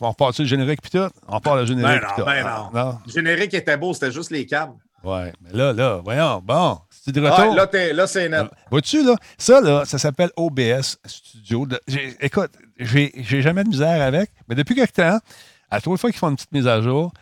on repart-tu le générique puis tout? On part le générique Ben non, ben Ah, non? Le générique était beau, c'était juste les câbles. Ouais, mais là, là, voyons, bon, c'est de retour. là, là, c'est net. Vois-tu, là, ça, là, ça s'appelle OBS Studio. Écoute, j'ai j'ai jamais de misère avec, mais depuis quelque temps, à trois fois qu'ils font une petite mise à jour,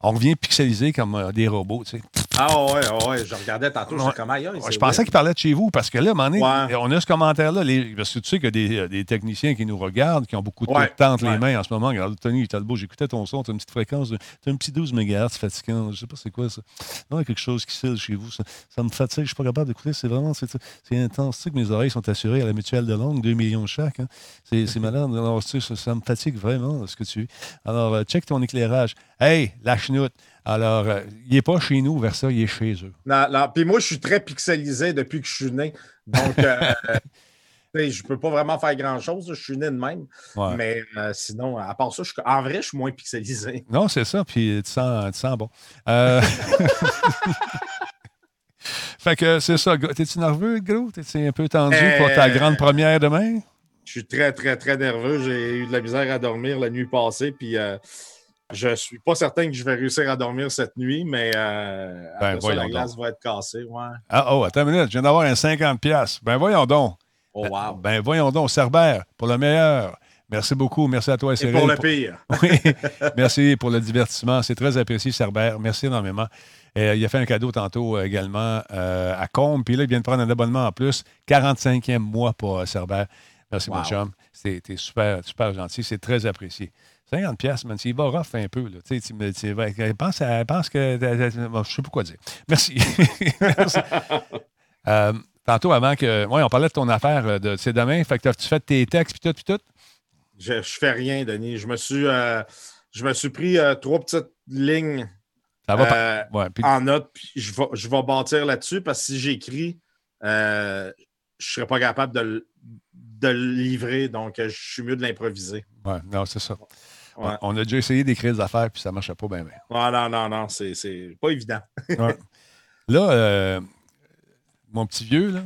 on revient pixelisé comme euh, des robots, tu sais. Ah ouais, ouais, je regardais tantôt, Ouais. comme Ouais, c'est Je pensais qu'il parlait de chez vous parce que là, à Ouais. on a ce commentaire-là. les- Parce que tu sais qu'il y a des, euh, des techniciens qui nous regardent, qui ont beaucoup de temps entre les mains en ce moment. Regarde, Tony Talbot, j'écoutais ton son, tu as une petite fréquence, tu as un petit 12 MHz fatigant. Je sais pas c'est quoi ça. Non, il y a quelque chose qui cille chez vous. Ça, ça me fatigue, je suis pas capable d'écouter. C'est vraiment c'est, intense. Tu sais que mes oreilles sont assurées à la mutuelle de Longue, 2 millions chaque. hein. C'est, malade. Alors, tu sais, ça, ça me fatigue vraiment ce que tu Alors, euh, check ton éclairage. Hey, la chenoute. Alors, euh, il n'est pas chez nous, vers ça, il est chez eux. Non, non, Puis moi, je suis très pixelisé depuis que je suis né. Donc, euh, euh, je peux pas vraiment faire grand-chose. Je suis né de même. Ouais. Mais euh, sinon, à part ça, je en vrai, je suis moins pixelisé. Non, c'est ça, puis tu sens, tu sens bon. Fait que c'est ça. T'es-tu nerveux, gros? T'es-tu un peu tendu pour ta grande première demain? Je suis très, très, très nerveux. J'ai eu de la misère à dormir la nuit passée. Puis je suis pas certain que je vais réussir à dormir cette nuit, mais euh, après ça, voyons la glace donc. va être cassée. Ouais. Ah, oh, attends une minute, je viens d'avoir un 50$. piastres. Ben voyons donc. Oh, wow. Ben voyons donc, Cerbère, pour le meilleur. Merci beaucoup. Merci à toi, Et Cyril. pour le pire. Oui, merci pour le divertissement. C'est très apprécié, Cerbère. Merci énormément. Euh, il a fait un cadeau tantôt euh, également à Combe. Puis là, il vient de prendre un abonnement en plus. 45e mois pour Cerbère. Merci, mon chum. Super, super gentil. C'est très apprécié. 50 pièces, man. Il va rough un peu. Là. Tu sais, tu me- tu vas- pense, à- pense que... bon, je sais pas quoi dire. Merci. Merci. Euh, tantôt, avant que... Oui, on parlait de ton affaire euh, de c'est demain. Fait que tu fait tes textes, puis tout, puis tout? Je, je fais rien, Denis. Je me suis, euh, je me suis pris euh, trois petites lignes Ça va pas. euh, Ouais, puis- en note, puis je vais, je vais bâtir là-dessus parce que si j'écris, euh, je ne serais pas capable de, le- de le livrer. Donc, je suis mieux de l'improviser. ouais, non, c'est ça. Ouais. On a déjà essayé d'écrire des affaires, puis ça ne marchait pas bien. bien. Ah, non, non, non, c'est c'est pas évident. Ouais. Là, euh, mon petit vieux, là,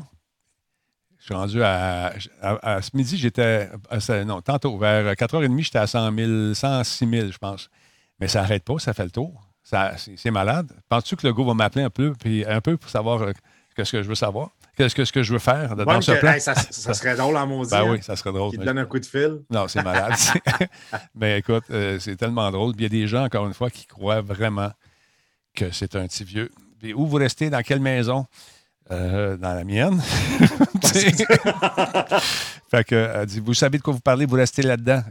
je suis rendu à, à- à ce midi, j'étais. Non, tantôt, vers 4h30, j'étais à 100 000, 106 000, je pense. Mais ça n'arrête pas, ça fait le tour. C'est malade. Penses-tu que le gars va m'appeler un peu, puis un peu pour savoir euh, qu'est-ce que je veux savoir? Qu'est-ce que, ce que je veux faire dans ce que- plan? hey, ça, ça serait drôle en maudit. Ben hein, oui, ça serait drôle. Qui te donne un coup de fil. Non, c'est malade. Mais écoute, euh, c'est tellement drôle. Puis Il y a des gens, encore une fois, qui croient vraiment que c'est un petit vieux. Puis où vous restez, dans quelle maison? Euh, dans la mienne. Fait que, elle dit, vous savez de quoi vous parlez, vous restez là-dedans.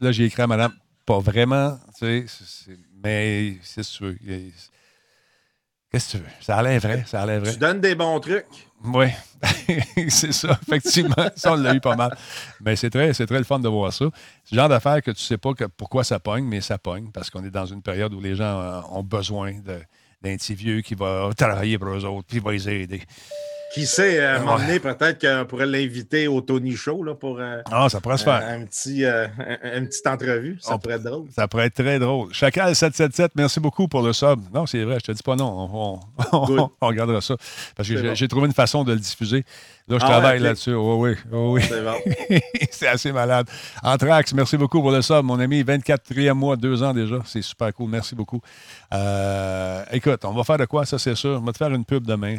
Là, j'ai écrit à madame, pas vraiment, tu sais, mais c'est veux. Qu'est-ce que tu veux? Ça a l'air vrai, ça a l'air vrai. Tu donnes des bons trucs. Oui, c'est ça, effectivement. Ça, on l'a eu pas mal. Mais c'est très, c'est très le fun de voir ça. C'est le genre d'affaire que tu sais pas que, pourquoi ça pogne, mais ça pogne parce qu'on est dans une période où les gens euh, ont besoin d'un petit vieux qui va travailler pour eux autres, puis va les aider. Qui sait, à un moment donné, peut-être qu'on pourrait l'inviter au Tony Show là, pour euh, Ah, ça pourrait se faire. un, un petit, euh, un- une petite entrevue. Ça On- pourrait être drôle. Ça pourrait être très drôle. Chacal777, merci beaucoup pour le sub. Non, c'est vrai, je te dis pas non. On, on- Good. on regardera ça. Parce que j'ai bon. trouvé une façon de le diffuser. Là, je Ah ouais, travaille là-dessus. Oui, oui, oui. C'est bon. c'est assez malade. Anthrax, merci beaucoup pour le sub, mon ami. 24e mois, deux ans déjà. C'est super cool. Merci beaucoup. Euh, écoute, on va faire de quoi, ça, c'est sûr. On va te faire une pub demain.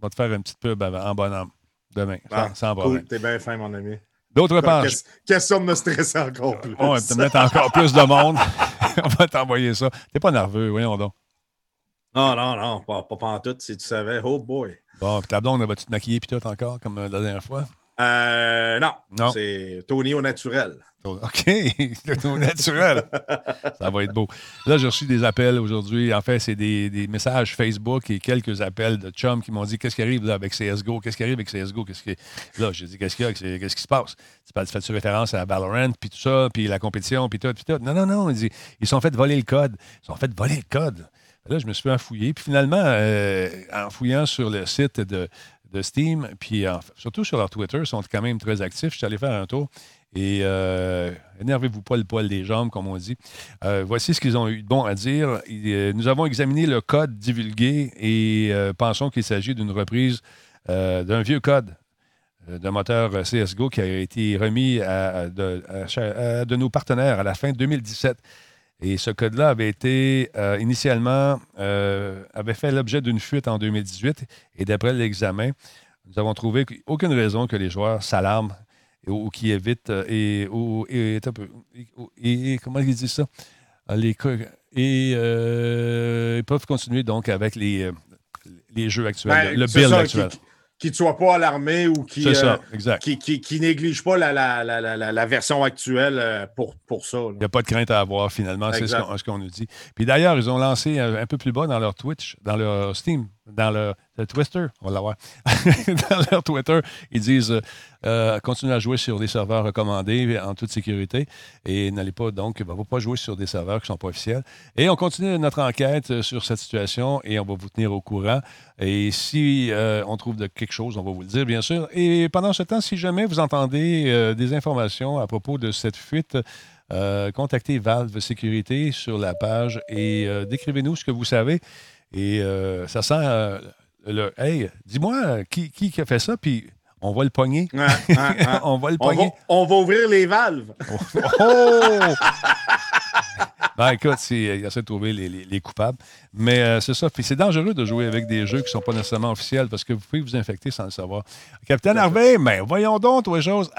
On va te faire une petite pub en bonhomme. Demain, Ah, sans cool. T'es bien fin, mon ami. D'autre part, Ques- Question de me stresser encore plus? on va te mettre encore plus de monde. on va t'envoyer ça. T'es pas nerveux, voyons donc. Non, non, non, pas, pas pantoute, si tu savais. Oh boy. Bon, ta blonde, vas-tu te maquiller puis tout encore, comme euh, la dernière fois? Euh, non, Non. c'est Tony au naturel. OK, c'est au naturel. Ça va être beau. Là, j'ai reçu des appels aujourd'hui. En fait, c'est des, messages Facebook et quelques appels de chums qui m'ont dit Qu'est-ce qui arrive là, avec CSGO Qu'est-ce qui arrive avec CSGO Qu'est-ce qui... Là, j'ai dit Qu'est-ce qu'il y a? Qu'est-ce qui se passe? Tu Fais-tu référence à Valorant, puis tout ça, puis la compétition, puis tout, puis tout? Non, non, non. Ils sont fait voler le code. Ils sont fait voler le code. Là, je me suis fait fouiller. Puis finalement, euh, en fouillant sur le site de, de Steam, puis en- surtout sur leur Twitter, ils sont quand même très actifs. Je suis allé faire un tour. Et euh, énervez-vous pas le poil des jambes, comme on dit. Euh, voici ce qu'ils ont eu de bon à dire. Euh, nous avons examiné le code divulgué et pensons qu'il s'agit d'une reprise d'un vieux code. de moteur CSGO qui a été remis à, de, nos partenaires à la fin 2017. Et ce code-là avait été initialement avait fait l'objet d'une fuite en 2018. Et d'après l'examen, nous avons trouvé aucune raison que les joueurs s'alarment ou, qui évitent et, et, comment ils disent ça? Les, et ils peuvent continuer donc avec les, les jeux actuels, ben, le build actuel. Qui ne soit pas alarmé ou qui, euh, qui, qui, néglige pas la, la, la, la, version actuelle euh, pour, pour ça. Il n'y a pas de crainte à avoir finalement, c'est ce qu'on nous dit. Puis d'ailleurs, ils ont lancé un, peu plus bas dans leur Twitch, dans leur Steam, dans le, Twister, on va l'avoir. dans leur Twitter, ils disent euh, euh, continuez à jouer sur des serveurs recommandés en toute sécurité et n'allez pas donc, va pas jouer sur des serveurs qui ne sont pas officiels. Et on continue notre enquête euh, sur cette situation et on va vous tenir au courant. Et si on trouve quelque chose, on va vous le dire, bien sûr. Et pendant ce temps, si jamais vous entendez des informations à propos de cette fuite, contactez Valve Sécurité sur la page et décrivez-nous ce que vous savez. Et euh, ça sent euh, le Hey, dis-moi qui, qui, a fait ça, puis on va le pogner. on va le pogner. On va, ouvrir les valves. oh! Ben, écoute, il essaie de trouver les, coupables. Mais euh, c'est ça. Puis c'est dangereux de jouer avec des jeux qui ne sont pas nécessairement officiels parce que vous pouvez vous infecter sans le savoir. Capitaine Harvey, mais voyons donc, toi, chose.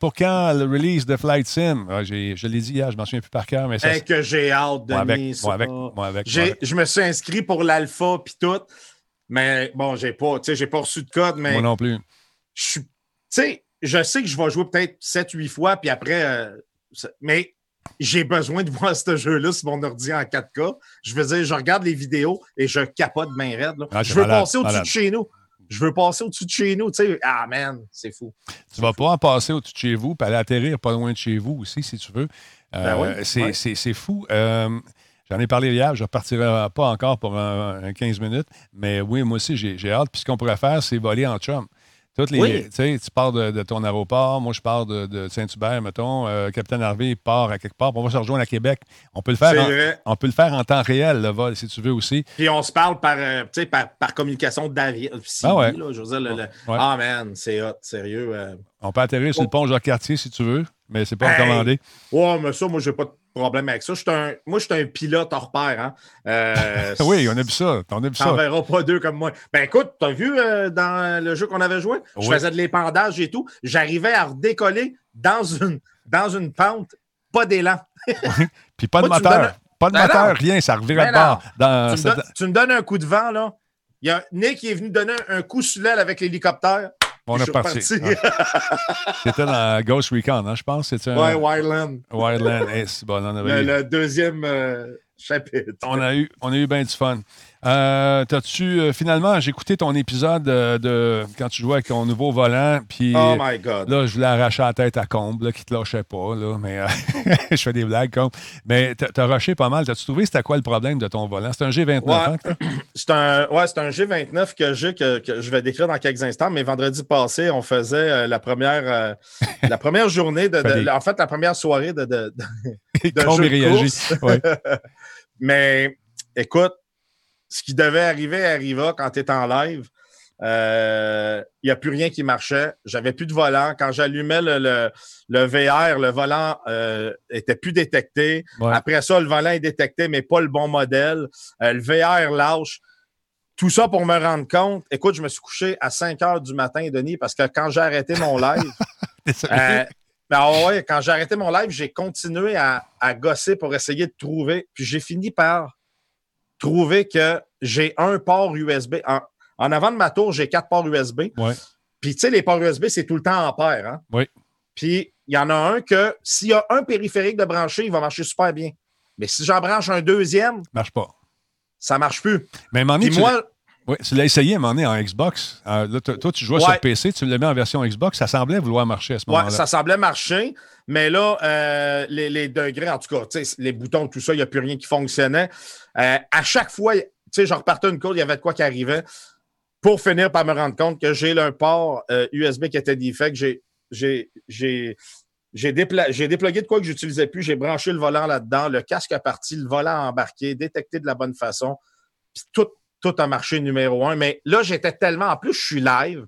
pour quand le release de Flight Sim? je l'ai dit hier, je m'en souviens plus par cœur. Mais ça, que j'ai hâte de moi avec, moi avec, Je me suis inscrit pour l'alpha puis tout. Mais bon, j'ai pas, j'ai pas reçu de code. Mais moi non plus. Je suis. Tu sais, je sais que je vais jouer peut-être 7-8 fois, puis après. Euh, mais j'ai besoin de voir ce jeu-là sur mon ordi en 4K. Je veux dire, je regarde les vidéos et je capote bien raide. Ah, je veux passer au-dessus de chez nous. Je veux passer au-dessus de chez nous. Tu sais, ah man, c'est fou. Tu vas pas en passer au-dessus de chez vous, puis aller atterrir pas loin de chez vous aussi, si tu veux. Euh, ben c'est fou. Euh, j'en ai parlé hier, je ne repartirai pas encore pour un, 15 minutes, mais oui, moi aussi, j'ai hâte. Puis ce qu'on pourrait faire, c'est voler en chum. Toutes les, Tu pars de, ton aéroport, moi je pars de, Saint-Hubert, mettons, euh, Capitaine Harvey part à quelque part, on va se rejoindre à Québec. On peut le faire, en, on peut le faire en temps réel, le vol, si tu veux aussi. Puis on se parle par, euh, par, par, communication d'avion. Ah ouais. je veux dire, Ah man, c'est hot, sérieux. Euh. On peut atterrir sur le pont Jacques-Cartier si tu veux, mais c'est pas recommandé. Ouais, mais ça, moi, j'ai pas de problème avec ça. Un, moi, je suis un pilote hors pair. Hein? Euh, oui, on a vu ça. On a vu ça. verra pas deux comme moi. Ben écoute, tu as vu euh, dans le jeu qu'on avait joué? Je faisais de l'épandage et tout. J'arrivais à redécoller dans une, dans une pente, pas d'élan. Puis pas de moteur. Pas de ben moteur, rien, ça revirait de bord. Dans tu, me tu, me donnes un coup de vent, là. Il y a Nick qui est venu donner un coup sur l'aile avec l'hélicoptère. On est parti. C'était dans Ghost Recon, hein, je pense. C'était un... Wildland. Wildland. bon, on avait le, deuxième euh, chapitre. On a eu, on a eu bien du fun. Euh, T'as-tu euh, finalement, j'ai écouté ton épisode euh, de quand tu jouais avec ton nouveau volant, puis oh my God. là, je voulais arracher la tête à Comble, là, qui te lâchait pas, là, mais euh, je fais des blagues, Comble. Mais t'as rushé pas mal. T'as-tu trouvé c'était quoi le problème de ton volant? C'est un G29, hein, c'est un, ouais, c'est un G29 que j'ai, que, je vais décrire dans quelques instants, mais vendredi passé, on faisait la première la première journée, de, en fait, la première soirée de, de, de, de jeu ouais. mais écoute, ce qui devait arriver arriva quand tu es en live. Il euh, n'y a plus rien qui marchait. J'avais plus de volant. Quand j'allumais le, le, VR, le volant euh, était plus détecté. Après ça, le volant est détecté, mais pas le bon modèle. Euh, le VR lâche. Tout ça pour me rendre compte. Écoute, je me suis couché à 5 heures du matin, Denis, parce que quand j'ai arrêté mon live, euh, ben ouais, quand j'ai arrêté mon live, j'ai continué à, à, gosser pour essayer de trouver. Puis j'ai fini par trouver que j'ai un port USB. En, avant de ma tour, j'ai quatre ports USB. Puis, tu sais, les ports USB, c'est tout le temps en paire. Hein? Oui. Puis, il y en a un que s'il y a un périphérique de brancher, il va marcher super bien. Mais si j'en branche un deuxième. marche pas. Ça marche plus. Mais Puis moi. Oui, tu l'as essayé à un moment donné en Xbox. Euh, toi, tu jouais sur PC, tu l'as mis en version Xbox. Ça semblait vouloir marcher à ce moment-là. Oui, ça semblait marcher. Mais là, euh, les, degrés, en tout cas, les boutons, tout ça, il n'y a plus rien qui fonctionnait. Euh, à chaque fois, je repartais une course, il y avait de quoi qui arrivait. Pour finir par me rendre compte que j'ai un port USB qui était defect. J'ai, j'ai, j'ai, j'ai, déplogué de quoi que je n'utilisais plus. J'ai branché le volant là-dedans, le casque est parti, le volant embarqué, détecté de la bonne façon. Puis tout, tout a marché numéro un. Mais là, j'étais tellement. En plus, je suis live.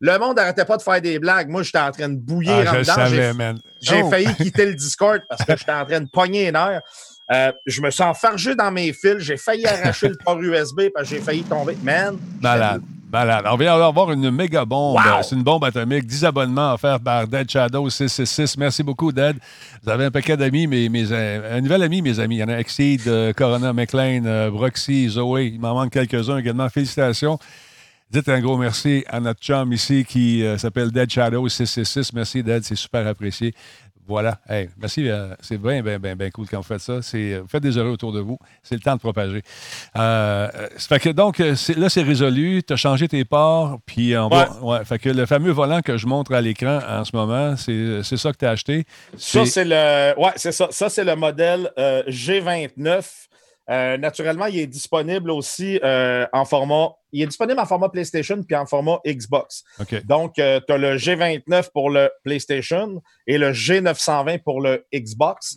Le monde n'arrêtait pas de faire des blagues. Moi, j'étais en train de bouillir ah, en dedans. J'ai oh. failli quitter le Discord parce que j'étais en train de pogner les nerfs. Euh, je me sens fargé dans mes fils. J'ai failli arracher le port USB parce que j'ai failli tomber. Man. Malade. On vient d'avoir une méga bombe. C'est une bombe atomique. 10 abonnements offerts par Dead Shadow 666. Merci beaucoup, Dead. Vous avez un paquet d'amis, mes, mes, un nouvel ami, mes amis. Il y en a Exceed, euh, Corona, McLean, euh, Broxy, Zoé. Il m'en manque quelques-uns également. Félicitations. Dites un gros merci à notre chum ici qui s'appelle Dead Shadow 666. Merci, Dead. C'est super apprécié. Voilà. merci. Euh, c'est bien, bien, bien, bien cool quand vous faites ça. C'est, euh, vous faites des heureux autour de vous. C'est le temps de propager. Euh, fait que donc, là, c'est résolu. Tu as changé tes ports. Puis on ouais. Fait que le fameux volant que je montre à l'écran en ce moment, c'est, ça que tu as acheté. Ça, c'est le. Ouais, c'est ça. Ça, c'est le modèle G29 euh, naturellement, il est disponible aussi euh, en format. Il est disponible en format PlayStation puis en format Xbox. Donc, euh, tu as le G29 pour le PlayStation et le G920 pour le Xbox.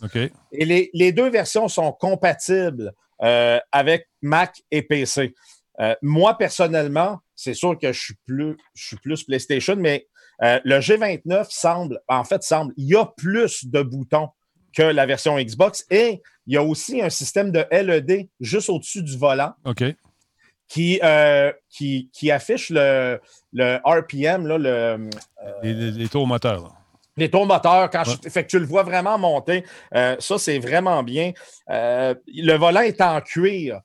Et les, les, deux versions sont compatibles avec Mac et PC. moi, personnellement, c'est sûr que je suis plus, je suis plus PlayStation, mais le G29 semble, en fait, semble, il y a plus de boutons que la version Xbox. Et il y a aussi un système de LED juste au-dessus du volant. Qui, euh, qui, qui, affiche le, le RPM, là, le, euh, les, tours moteurs. Les tours moteurs, quand fait que tu le vois vraiment monter, euh, ça, c'est vraiment bien. le volant est en cuir.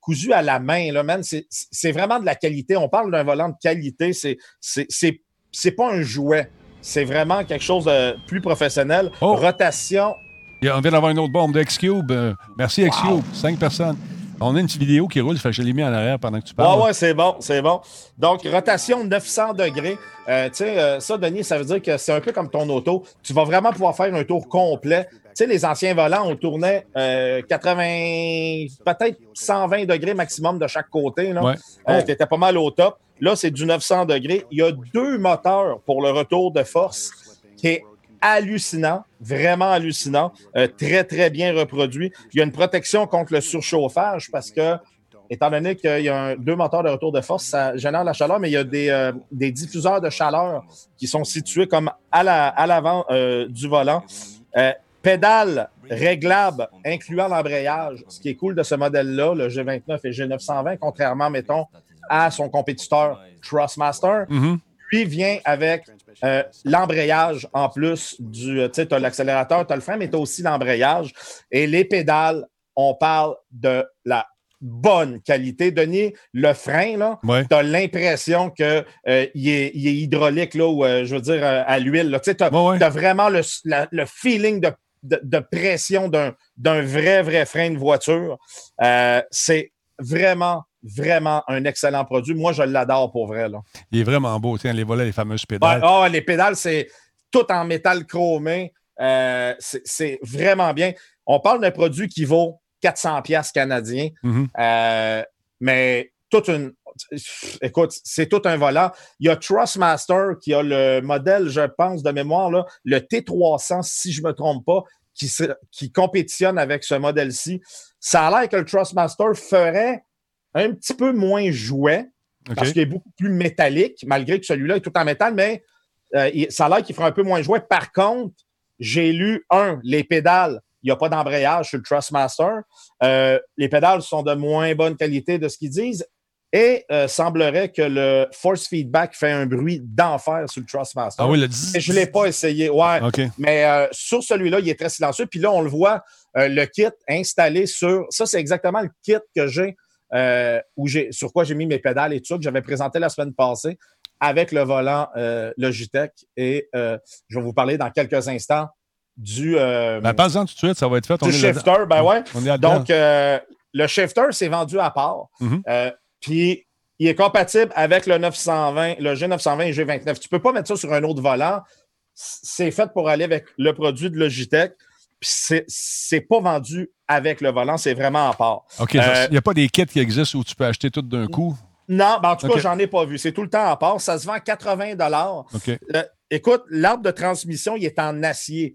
cousu à la main, là, c'est vraiment de la qualité. On parle d'un volant de qualité. C'est pas un jouet. C'est vraiment quelque chose de plus professionnel. Oh. Rotation. on vient d'avoir une autre bombe de X-Cube. Euh, merci, X-Cube. Cinq personnes. On a une petite vidéo qui roule, fait que je l'ai mis en arrière pendant que tu parles. Ah ouais, c'est bon, c'est bon. Donc, rotation 900 degrés. Euh, tu sais, euh, ça, Denis, ça veut dire que c'est un peu comme ton auto. Tu vas vraiment pouvoir faire un tour complet. Tu sais, les anciens volants, on tournait 80, peut-être 120 degrés maximum de chaque côté. Là. Oh. tu étais pas mal au top. Là, c'est du 900 degrés. Il y a deux moteurs pour le retour de force qui est hallucinant, vraiment hallucinant, euh, très, très bien reproduit. Il y a une protection contre le surchauffage parce que, étant donné qu'il y a deux moteurs de retour de force, ça génère la chaleur, mais il y a des, euh, diffuseurs de chaleur qui sont situés comme à l'avant la, euh, du volant. Pédale réglable, incluant l'embrayage. Ce qui est cool de ce modèle-là, le G29 et G920, contrairement, mettons, à son compétiteur Trustmaster. Mm Puis vient avec euh, l'embrayage en plus du. Tu sais, tu as l'accélérateur, tu as le frein, mais tu as aussi l'embrayage. Et les pédales, on parle de la bonne qualité. Denis, le frein, là, tu as l'impression qu'il euh, est, est, hydraulique, là, ou euh, je veux dire à l'huile. Tu as, vraiment le, le feeling de, de, de pression d'un vrai, vrai frein de voiture. C'est vraiment vraiment un excellent produit. Moi, je l'adore pour vrai. Là. Il est vraiment beau, tiens, les volets, les fameuses pédales. oh, les pédales, c'est tout en métal chromé. Euh, c'est vraiment bien. On parle d'un produit qui vaut 400 pièces canadiens, mm-hmm. euh, mais toute une. Écoute, c'est tout un volant. Il y a Trustmaster qui a le modèle, je pense, de mémoire, là, le T300, si je ne me trompe pas, qui, qui compétitionne avec ce modèle-ci. Ça a l'air que le Trustmaster ferait un petit peu moins jouet, parce qu'il est beaucoup plus métallique, malgré que celui-là est tout en métal, mais euh, ça a l'air qu'il fera un peu moins jouet. Par contre, j'ai lu, un, les pédales, il n'y a pas d'embrayage sur le Trustmaster. Euh, les pédales sont de moins bonne qualité de ce qu'ils disent. Et euh, semblerait que le force feedback fait un bruit d'enfer sur le Trustmaster. Ah oui, le Je ne l'ai pas essayé. Ouais. Mais sur celui-là, il est très silencieux. Puis là, on le voit, le kit installé sur. Ça, c'est exactement le kit que j'ai euh, où sur quoi j'ai mis mes pédales et tout ça, que j'avais présenté la semaine passée avec le volant euh, Logitech. Et euh, je vais vous parler dans quelques instants du. ben, pas tout de suite, ça va être fait. Du shifter, ben ouais. Donc, le shifter, c'est vendu à part. Mm-hmm. Puis, il est compatible avec le 920, le G920 et G29. Tu ne peux pas mettre ça sur un autre volant. C'est fait pour aller avec le produit de Logitech c'est pas vendu avec le volant, c'est vraiment à part. OK. Euh, il n'y a pas des kits qui existent où tu peux acheter tout d'un coup? Non, ben en tout cas, j'en ai pas vu. C'est tout le temps à part. Ça se vend 80 OK. Euh, écoute, l'arbre de transmission, il est en acier.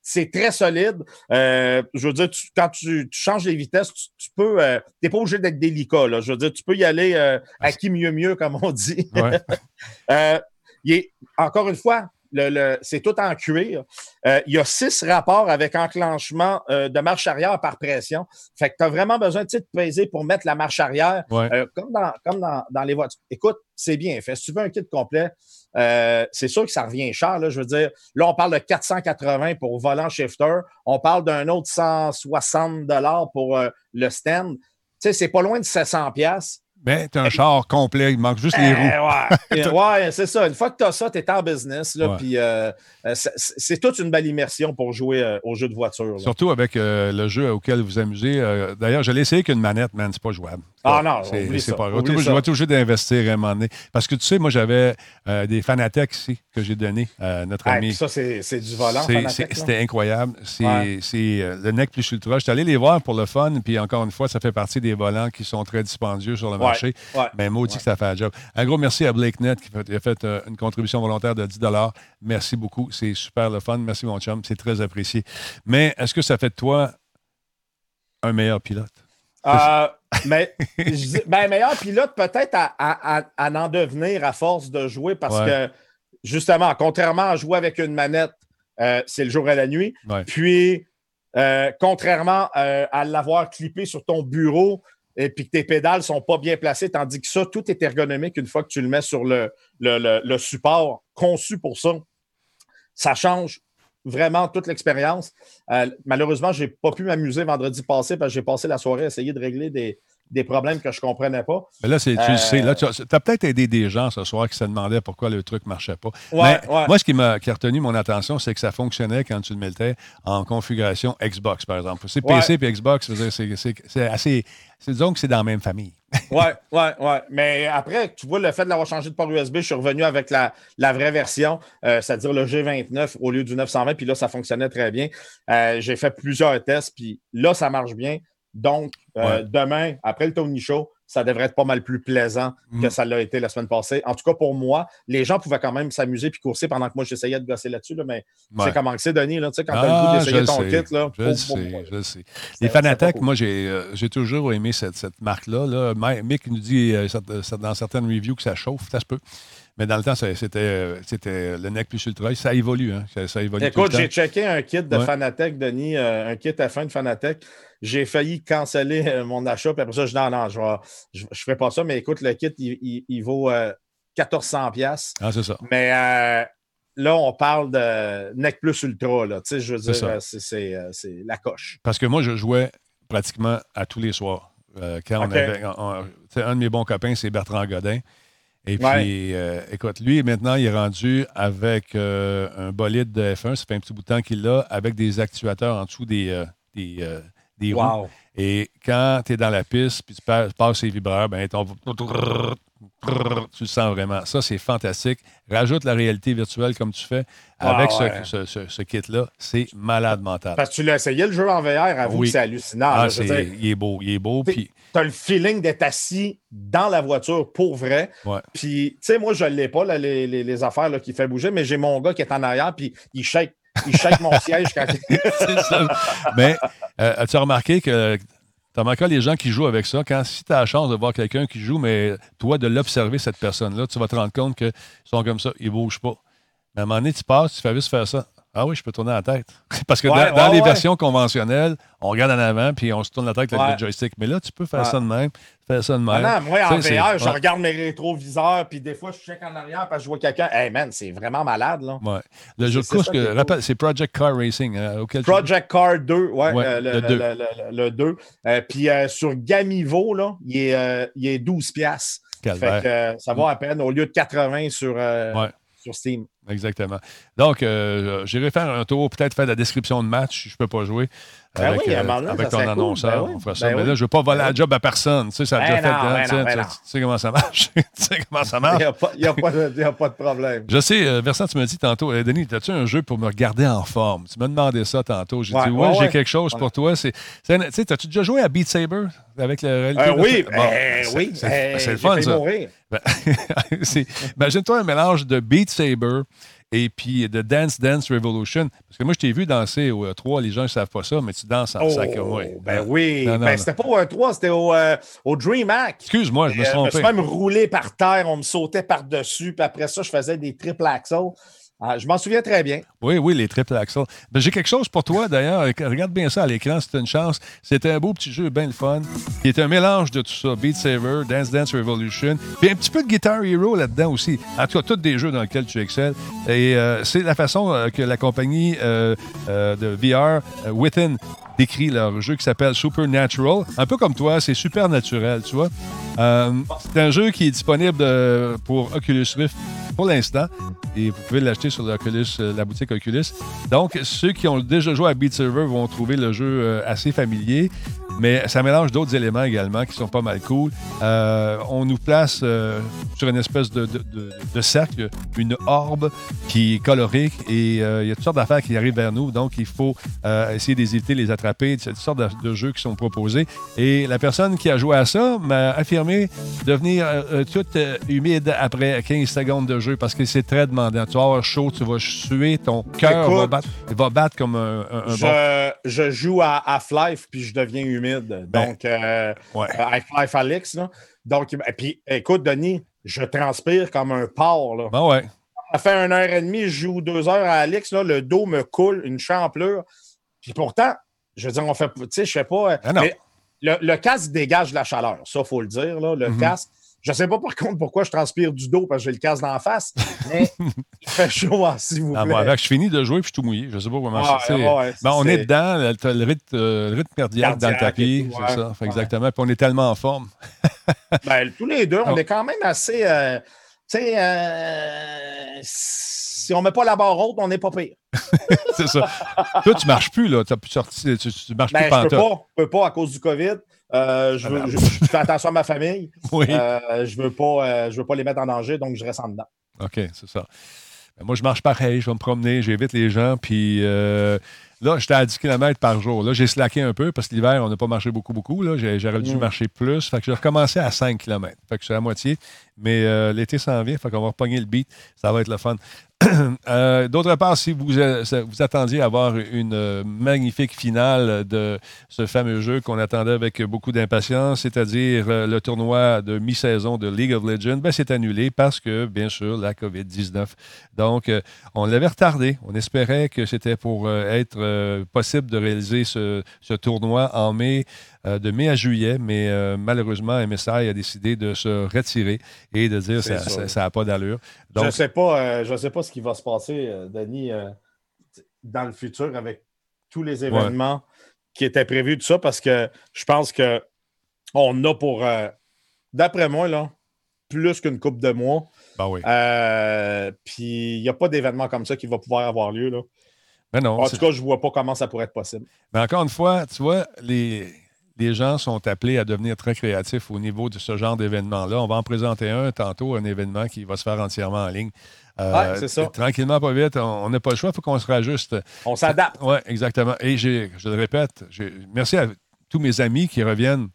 c'est très solide. Euh, je veux dire, quand tu, changes les vitesses, tu, peux. Euh, tu n'es pas obligé d'être délicat. Là. Je veux dire, tu peux y aller euh, à qui mieux mieux, comme on dit. il est, encore une fois, c'est tout en cuir. il y a six rapports avec enclenchement de marche arrière par pression. Fait que tu as vraiment besoin de te peser pour mettre la marche arrière, comme, dans, comme dans, dans, les voitures. Écoute, c'est bien fait. Si tu veux un kit complet, euh, c'est sûr que ça revient cher. Là, je veux dire, là, on parle de 480 pour volant shifter. On parle d'un autre 160 pour euh, le stand. Tu sais, c'est pas loin de 700 pièces. Mais tu as un char complet, il manque juste les eh, roues. ouais, c'est ça. Une fois que tu as ça, tu es en business. Là, Puis euh, c'est toute une belle immersion pour jouer au jeu de voiture. Surtout avec le jeu auquel vous amusez. D'ailleurs, je l'ai essayé qu'une manette, man, c'est pas jouable. Ah non, c'est pas grave. Je vais toujours d'investir à un moment donné. Parce que tu sais, moi, j'avais euh, des Fanatec ici que j'ai donné à notre ami. Ça, c'est du volant, C'était incroyable. C'est euh, le NEC plus ultra. Je suis allé les voir pour le fun, puis encore une fois, ça fait partie des volants qui sont très dispendieux sur le marché. Mais maudit que ça fait un job. Un gros merci à Blake Net qui a fait euh, une contribution volontaire de 10 Merci beaucoup. C'est super le fun. Merci, mon chum. C'est très apprécié. Mais est-ce que ça fait de toi un meilleur pilote? Euh, mais ben, meilleur pilote, peut-être à, en devenir à force de jouer parce que, justement, contrairement à jouer avec une manette, euh, c'est le jour et la nuit. Puis, euh, contrairement à l'avoir clippé sur ton bureau et puis que tes pédales ne sont pas bien placées, tandis que ça, tout est ergonomique une fois que tu le mets sur le, le support conçu pour ça. Ça change vraiment toute l'expérience. Euh, malheureusement, je n'ai pas pu m'amuser vendredi passé parce que j'ai passé la soirée à essayer de régler des, des problèmes que je ne comprenais pas. Mais là, tu le sais, là, tu as, peut-être aidé des gens ce soir qui se demandaient pourquoi le truc ne marchait pas. Mais Moi, ce qui m'a retenu mon attention, c'est que ça fonctionnait quand tu le mettais en configuration Xbox, par exemple. C'est PC et Xbox, c'est assez. Disons que c'est dans la même famille. oui, oui, oui. Mais après, tu vois, le fait de l'avoir changé de port USB, je suis revenu avec la, la vraie version, euh, c'est-à-dire le G29 au lieu du 920, puis là, ça fonctionnait très bien. Euh, j'ai fait plusieurs tests, puis là, ça marche bien. Donc, euh, demain, après le Tony Show, ça devrait être pas mal plus plaisant que mm. ça l'a été la semaine passée. En tout cas, pour moi, les gens pouvaient quand même s'amuser puis courser pendant que moi, j'essayais de gosser là-dessus. mais c'est comment c'est, Denis, là, quand tu as le goût ah, d'essayer ton kit. Là, je, sais, je sais. Les Fanatec, moi, euh, j'ai toujours aimé cette, cette marque-là. Là. Mick nous dit euh, dans certaines reviews que ça chauffe, ça se peut. Mais dans le temps, c'était, le NEC plus ultra. Ça évolue. Hein? Ça, évolue Écoute, j'ai checké un kit de Fanatec, Denis, un kit à fin de Fanatec. J'ai failli canceller euh, mon achat, puis après ça, je dis non, non, je ne fais pas ça, mais écoute, le kit, il, vaut 1400$. Euh, ah, c'est ça. Mais euh, là, on parle de NEC Plus Ultra, là. Tu sais, je veux dire, c'est la coche. Parce que moi, je jouais pratiquement à tous les soirs. quand on avait. un de mes bons copains, c'est Bertrand Godin. Et puis, écoute, lui, maintenant, il est rendu avec un bolide de F1. Ça fait un petit bout de temps qu'il l'a, avec des actuateurs en dessous des, des, des roues. Et quand tu es dans la piste, puis tu passes les vibreurs, ben, ton... tu le sens vraiment. Ça, c'est fantastique. Rajoute la réalité virtuelle comme tu fais avec ce, ce, kit-là. C'est malade mental. Parce que tu l'as essayé le jeu en VR, avoue oui. que c'est hallucinant. Ah, il est beau, il est beau. Puis... Tu as le feeling d'être assis dans la voiture pour vrai. Puis, tu sais, moi, je ne l'ai pas, les, les, les, affaires là, qui fait bouger, mais j'ai mon gars qui est en arrière, puis il shake il shake mon siège quand Mais euh, as-tu remarqué que tu as remarqué les gens qui jouent avec ça, quand si tu as la chance de voir quelqu'un qui joue, mais toi, de l'observer, cette personne-là, tu vas te rendre compte qu'ils sont comme ça, ils ne bougent pas. Mais à un moment donné, tu passes, tu fais juste faire ça. Ah oui, je peux tourner la tête. Parce que dans, les versions conventionnelles, on regarde en avant puis on se tourne la tête avec le joystick. Mais là, tu peux faire ça de même. Faire ça de même. non, moi, en VR, je regarde mes rétroviseurs puis des fois, je check en arrière parce que je vois quelqu'un. Hey man, c'est vraiment malade. Là. Ouais. Le jeu de course, que, c'est Project Car Racing. Euh, Project Car 2, ouais, euh, le, le, le, 2. Euh, puis sur Gamivo, là, il est, il est 12 piastres. Fait que, ça va à peine au lieu de 80 sur, Steam. Exactement. Donc, euh, j'irai faire un tour, peut-être faire la description de match si je ne peux pas jouer. Ben avec, euh, avec ton annonceur, ben on fera ça. Ben mais là, je ne veux pas voler la job à personne. Tu sais, ça a déjà fait. tu, sais, comment ça marche. tu sais comment ça marche. Il n'y a, a, pas de problème. Je sais, euh, Versant, tu me dis tantôt, Denis, as-tu un jeu pour me garder en forme? Tu m'as demandé ça tantôt. J'ai dit, ouais, j'ai quelque chose pour toi. Tu sais, as-tu déjà joué à Beat Saber avec le réalité? oui, oui. C'est le fun, ça. Imagine-toi un mélange de Beat Saber et puis de Dance Dance Revolution. Parce que moi, je t'ai vu danser au E3, les gens ne savent pas ça, mais tu danses en sac oh, moi. Ben oui, ben, c'était pas au E3, c'était au, euh, au DreamHack. Excuse-moi, je me suis trompé. je me suis même roulé par terre, on me sautait par-dessus, puis après ça, je faisais des triple axles. Ah, je m'en souviens très bien. Oui, oui, les triple axles. Ben, J'ai quelque chose pour toi, d'ailleurs. Regarde bien ça à l'écran, c'est une chance. C'était un beau petit jeu, bien le fun, qui est un mélange de tout ça. Beat Saver, Dance Dance Revolution, puis un petit peu de Guitar Hero là-dedans aussi. En tout cas, tous des jeux dans lesquels tu excelles. Et euh, c'est la façon euh, que la compagnie euh, de VR, Within, décrit leur jeu qui s'appelle Supernatural. Un peu comme toi, c'est super naturel, tu vois. c'est un jeu qui est disponible pour Oculus Rift pour l'instant. Et vous pouvez l'acheter sur euh, la boutique Oculus. Donc, ceux qui ont déjà joué à Beat Saber vont trouver le jeu euh, assez familier. Mais ça mélange d'autres éléments également qui sont pas mal cool. Euh, on nous place sur une espèce de, cercle, une orbe qui est colorée et il y a toutes sortes d'affaires qui arrivent vers nous. Donc, il faut essayer d'éviter les attraper. C'est toutes sortes de, jeux qui sont proposés. Et la personne qui a joué à ça m'a affirmé devenir toute humide après 15 secondes de jeu parce que c'est très demandant. Tu vas avoir chaud, tu vas suer, ton cœur va battre, va battre comme un, je, je, joue à Half-Life puis je deviens humide. Ben, donc, euh, Half-Life Alex. Là. Donc, puis écoute, Denis, je transpire comme un porc. Là. Ben ouais. Ça fait une heure et demie, je joue deux heures à Alex, là, le dos me coule, une champlure. Puis pourtant, je veux dire, on fait, tu sais, je fais pas. Ah le, casque dégage de la chaleur, ça, il faut le dire. Là. Le mhm. casque, je ne sais pas par contre pourquoi je transpire du dos parce que j'ai le casque d'en face, mais il fait chaud, hein, s'il vous ah, plaît. avec, je finis de jouer et je suis tout mouillé. Je ne sais pas comment. Ouais, ben, on est dedans, le, rythme, euh, rythme cardiaque, dans le tapis, c'est ça. exactement. Puis on est tellement en forme. ben, tous les deux, on est quand même assez. Euh, tu sais, euh, si on ne met pas la barre haute, on n'est pas pire. c'est ça. Toi, tu ne marches plus, là. Tu sorti. Tu, tu marches ben, plus Je ne peux, peux pas à cause du COVID. Euh, je, veux, je, fais attention à ma famille. Oui. Euh, je ne veux, pas, euh, veux pas les mettre en danger, donc je reste en dedans. OK, c'est ça. Ben, moi, je marche pareil, je vais me promener, j'évite les gens, puis là, j'étais à 10 km par jour. Là, j'ai slacké un peu parce que l'hiver, on n'a pas marché beaucoup, beaucoup. J'aurais dû mm. marcher plus. Fait que j'ai recommencé à 5 km. Fait que je suis à moitié. Mais l'été s'en vient, fait qu'on va repogner le beat. Ça va être le fun. Euh, d'autre part, si vous, euh, attendiez avoir une euh, magnifique finale de ce fameux jeu qu'on attendait avec beaucoup d'impatience, c'est-à-dire le tournoi de mi-saison de League of Legends, ben, c'est annulé parce que, bien sûr, la COVID-19. Donc, on l'avait retardé. On espérait que c'était pour être possible de réaliser ce tournoi en mai euh, de mai à juillet, mais euh, malheureusement, MSI a décidé de se retirer et de dire que ça n'a pas d'allure. je ne sais, pas, euh, sais pas ce qui va se passer, Denis, dans le futur avec tous les événements qui étaient prévus, tout ça, parce que je pense qu'on a pour, d'après moi, là, plus qu'une coupe de mois. Ben oui. Puis il n'y a pas d'événement comme ça qui va pouvoir avoir lieu. Là. Ben non, en tout cas, je ne vois pas comment ça pourrait être possible. Mais encore une fois, tu vois, les, les gens sont appelés à devenir très créatifs au niveau de ce genre d'événement-là. On va en présenter un tantôt, un événement qui va se faire entièrement en ligne. Euh, c'est ça. Tranquillement, pas vite, on n'a pas le choix, il faut qu'on se rajuste. On s'adapte. Oui, exactement. Et je le répète, merci à tous mes amis qui reviennent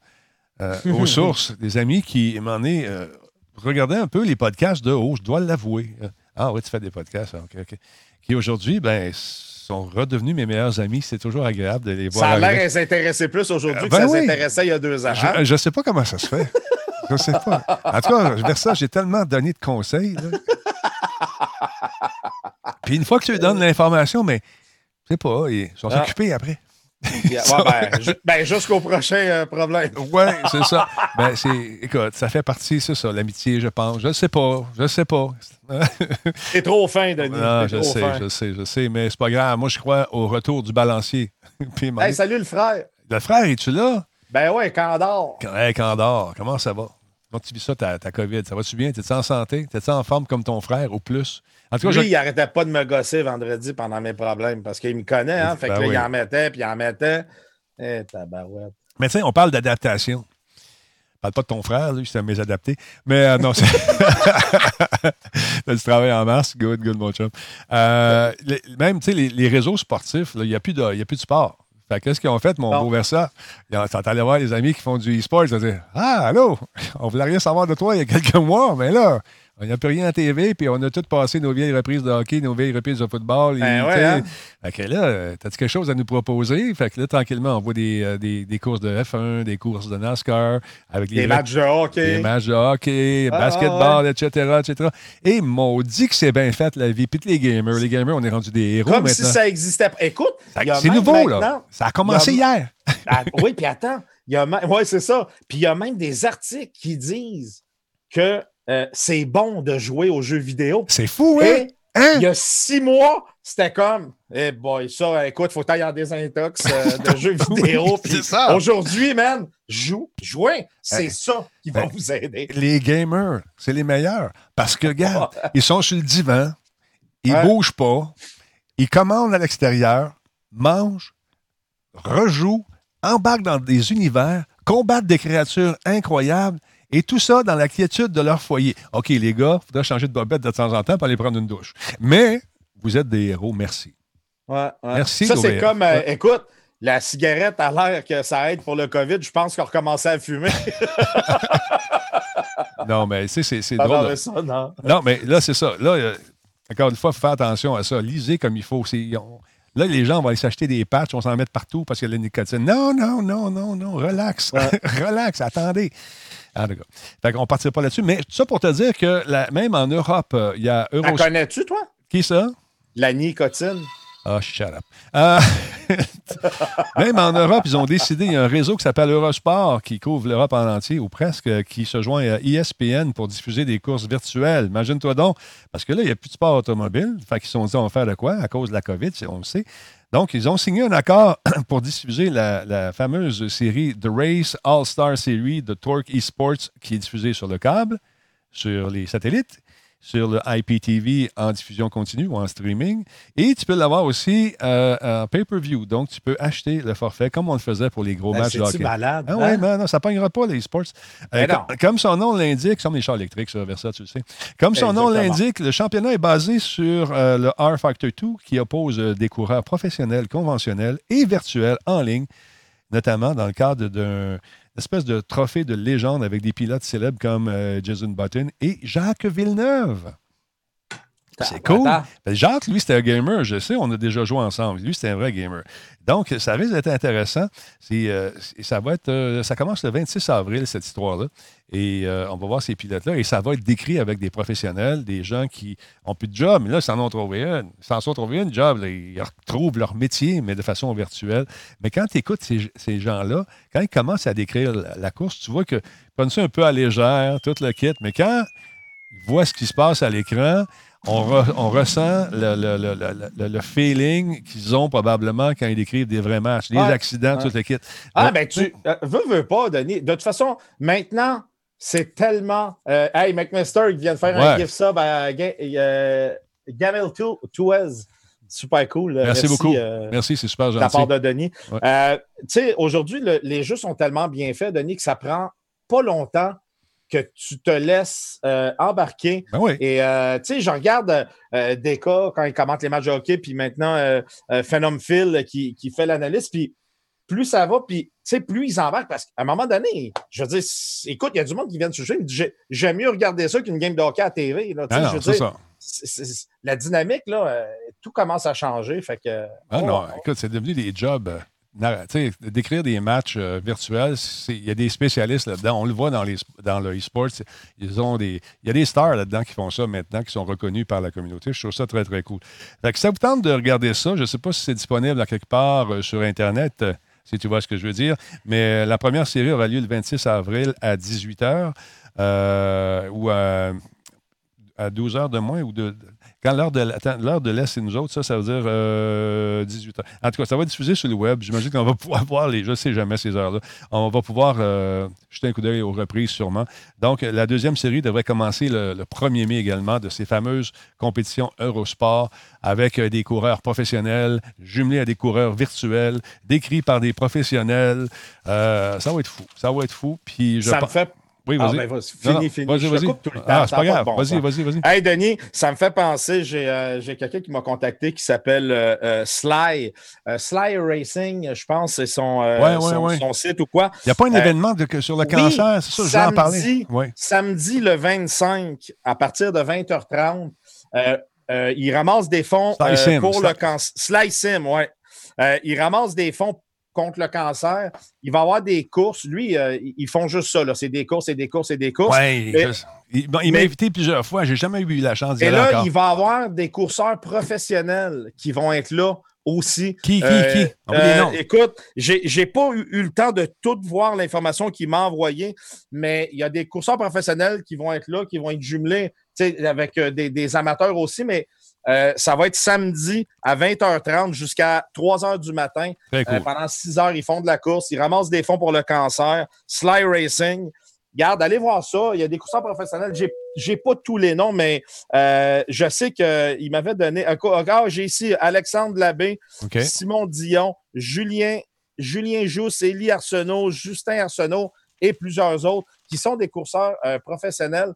euh, aux sources, des amis qui m'en est. Euh, regardez un peu les podcasts de haut, je dois l'avouer. Ah oui, tu fais des podcasts, OK, OK. Qui aujourd'hui, ben sont redevenus mes meilleurs amis. C'est toujours agréable de les voir. Ça a l'air s'intéresser plus aujourd'hui que ben ça s'intéressait il y a deux ans. Je ne sais pas comment ça se fait. je ne sais pas. En tout cas, vers ça, j'ai tellement donné de conseils. Puis une fois que tu lui donnes l'information, mais je sais pas, ils sont ah. occupés après. Ben, ben, jusqu'au prochain euh, problème. oui, c'est ça. Ben, écoute, ça fait partie, c'est ça, l'amitié, je pense. Je ne sais pas, je ne sais pas. C'est trop fin, Denis. Non, je sais, je sais, je sais, mais c'est pas grave. Moi, je crois au retour du balancier. hey, salut le frère. Le frère, es-tu là? Ben oui, Candor. Hey, Candor, comment ça va? Comment tu vis ça, ta, ta COVID? Ça va-tu bien? T'es-tu en santé? T'es-tu en forme comme ton frère ou plus? En tout cas, Lui, il arrêtait pas de me gosser vendredi pendant mes problèmes parce qu'il me connaît, hein? Fait que ben là, il en mettait, puis il en mettait. Eh, tabarouette. Mais tu sais, on parle d'adaptation. Parle pas de ton frère, lui, c'est un mésadapté. Mais euh, non, c'est. T'as du travail en masse. Good, good, mon chum. Euh, même, tu sais, les, réseaux sportifs, il n'y a, plus de, a plus de sport. Fait qu'est-ce qu'ils ont fait, mon beau Versa? Sont allés voir les amis qui font du e-sport. Ils ont dit Ah, allô, on voulait rien savoir de toi il y a quelques mois, mais là, Il n'y a plus rien à TV, puis on a tous passé nos vieilles reprises de hockey, nos vieilles reprises de football. Ben ouais, hein? Fait que là, t'as-tu quelque chose à nous proposer? Fait que là, tranquillement, on voit des, euh, des, des courses de F1, des courses de NASCAR. Avec des matchs de hockey. Des matchs de hockey, ah, basketball, etc., etc. Et maudit que c'est bien fait, la vie. Puis les gamers, les gamers, on est rendu des héros Comme maintenant. si ça existait. Écoute, c'est nouveau, là. Ça a commencé hier. Ah, oui, puis attends. Oui, c'est ça. Puis il y a même des articles qui disent que euh, c'est bon de jouer aux jeux vidéo. C'est fou, hein? hein? Il y a six mois, c'était comme, eh boy, ça, écoute, faut tailler en désintox euh, de jeux vidéo. Aujourd'hui, man, joue, jouer, c'est ça qui va ben, vous aider. Les gamers, c'est les meilleurs. Parce que, regarde, ils sont sur le divan, ils ne bougent pas, ils commandent à l'extérieur, mangent, rejouent, embarquent dans des univers, combattent des créatures incroyables et tout ça dans la quiétude de leur foyer. OK, les gars, il faudrait changer de bobette de temps en temps pour aller prendre une douche. Mais vous êtes des héros, merci. Ouais, Merci. Ça, c'est comme, euh, écoute, la cigarette a l'air que ça aide pour le COVID. Je pense qu'on recommençait à fumer. non, mais c'est drôle. Ça, non. non. mais là, c'est ça. Là, euh, encore une fois, il faut faire attention à ça. Lisez comme il faut. Là, les gens vont aller s'acheter des patchs, on s'en mettre partout parce qu'il y a la nicotine. Non, non, non, non, non, relax. relax, attendez. En tout cas. Fait qu'on partira pas là-dessus. Mais tout ça pour te dire que même en Europe, euh, il y a Euro... La connais-tu, toi? Qui ça? La nicotine. Ah, oh, shut up. Euh, même en Europe, ils ont décidé, il y a un réseau qui s'appelle Eurosport qui couvre l'Europe en entier, ou presque, qui se joint à ESPN pour diffuser des courses virtuelles. Imagine-toi donc, parce que là, il n'y a plus de sport automobile. Fait qu'ils se sont dit, on va faire de quoi à cause de la COVID, on le sait. Donc, ils ont signé un accord pour diffuser la, fameuse série The Race All-Star Series de Torque Esports qui est diffusée sur le câble, sur les satellites sur le IPTV en diffusion continue ou en streaming. Et tu peux l'avoir aussi euh, en pay-per-view. Donc, tu peux acheter le forfait comme on le faisait pour les gros ben, matchs de hockey. malade. Ah, hein? mais non, ça ne pognera pas les sports. Euh, comme, son nom l'indique, comme les chars électriques, ça, vers ça, tu le sais. Comme son nom l'indique, le championnat est basé sur euh, le R Factor 2 qui oppose des coureurs professionnels, conventionnels et virtuels en ligne, notamment dans le cadre d'un espèce de trophée de légende avec des pilotes célèbres comme euh, Jason Button et Jacques Villeneuve. C'est cool. Ben, Jacques, lui, c'était un gamer. Je sais, on a déjà joué ensemble. Lui, c'était un vrai gamer. Donc, ça risque d'être intéressant. Euh, ça va être, euh, ça commence le 26 avril, cette histoire-là. Et euh, on va voir ces pilotes-là. Et ça va être décrit avec des professionnels, des gens qui ont plus de job. Mais là, ils s'en ont trouvé une. Ils s'en sont trouvé une job. ils retrouvent leur métier, mais de façon virtuelle. Mais quand tu écoutes ces, gens-là, quand ils commencent à décrire la, course, tu vois qu'ils prennent ça un peu à légère, tout le kit. Mais quand ils voient ce qui se passe à l'écran, on, ressent le, feeling qu'ils ont probablement quand ils décrivent des vrais matchs, les accidents, tout le kit. Ah, ben tu euh, veux, veux pas, Denis. De toute façon, maintenant, c'est tellement. Euh, hey, McMaster, il vient de faire un gift sub à euh, Gamel Tuez. Super cool. Merci, beaucoup. Merci, c'est super gentil. De la part de Denis. tu sais, aujourd'hui, les jeux sont tellement bien faits, Denis, que ça prend pas longtemps que tu te laisses euh, embarquer. Ben Et euh, tu sais, je regarde euh, des cas quand il commente les matchs de hockey, puis maintenant Phenom Phil qui, fait l'analyse, puis plus ça va, puis tu sais, plus ils embarquent parce qu'à un moment donné, je veux dire, écoute, il y a du monde qui vient de sujet, j'aime mieux regarder ça qu'une game de hockey à TV. Là, je ça. la dynamique, là, tout commence à changer. Fait que, ah non, écoute, c'est devenu des jobs d'écrire des matchs euh, virtuels, il y a des spécialistes là-dedans. On le voit dans, les, dans le e-sport. Il y a des stars là-dedans qui font ça maintenant, qui sont reconnus par la communauté. Je trouve ça très, très cool. Fait ça vous tente de regarder ça. Je ne sais pas si c'est disponible à quelque part euh, sur Internet, euh, si tu vois ce que je veux dire. Mais la première série aura lieu le 26 avril à 18h ou à, à 12 h de moins ou de quand l'heure de, l'heure de l'Est, c'est nous autres, ça, ça veut dire 18 euh, heures. En tout cas, ça va être diffusé sur le web. J'imagine qu'on va pouvoir voir les. Je ne sais jamais ces heures-là. On va pouvoir euh, jeter un coup d'œil aux reprises, sûrement. Donc, la deuxième série devrait commencer le, 1er mai également de ces fameuses compétitions Eurosport avec euh, des coureurs professionnels, jumelés à des coureurs virtuels, décrits par des professionnels. ça va être fou. Ça va être fou. Puis je ça me fait Oui, vas-y. Ah, ben, fini, fini. Vas-y, vas-y. Ah, c'est pas grave. vas-y, vas-y, vas-y. Hey, Denis, ça me fait penser, j'ai euh, quelqu'un qui m'a contacté qui s'appelle euh, euh, Sly. Sly Racing, je pense, c'est son, son, site ou quoi. Il n'y a pas un événement sur le cancer, c'est ça, je vais en parler. Samedi, le 25, à partir de 20h30, il ramasse des fonds pour le cancer. Sly Sim, oui. il ramasse des fonds contre le cancer. Il va avoir des courses. Lui, euh, ils font juste ça. C'est des courses et des courses et des courses. Oui, il, m'a invité plusieurs fois. J'ai jamais eu la chance d'y aller. Et là, il va avoir des courseurs professionnels qui vont être là aussi. Qui, qui, euh, qui? Euh, écoute, j'ai pas eu, le temps de tout voir l'information qu'il m'a envoyée, mais il y a des courseurs professionnels qui vont être là, qui vont être jumelés avec des, des, amateurs aussi, mais euh, ça va être samedi à 20h30 jusqu'à 3h du matin. Euh, pendant 6 heures, ils font de la course, ils ramassent des fonds pour le cancer. Sly Racing. Garde, allez voir ça. Il y a des courseurs professionnels. J'ai, j'ai pas tous les noms, mais euh, je sais qu'il m'avait donné. Ah, j'ai ici Alexandre Labbé, Simon Dion, Julien, Julien Jousse, Élie Arsenault, Justin Arsenault et plusieurs autres qui sont des courseurs professionnels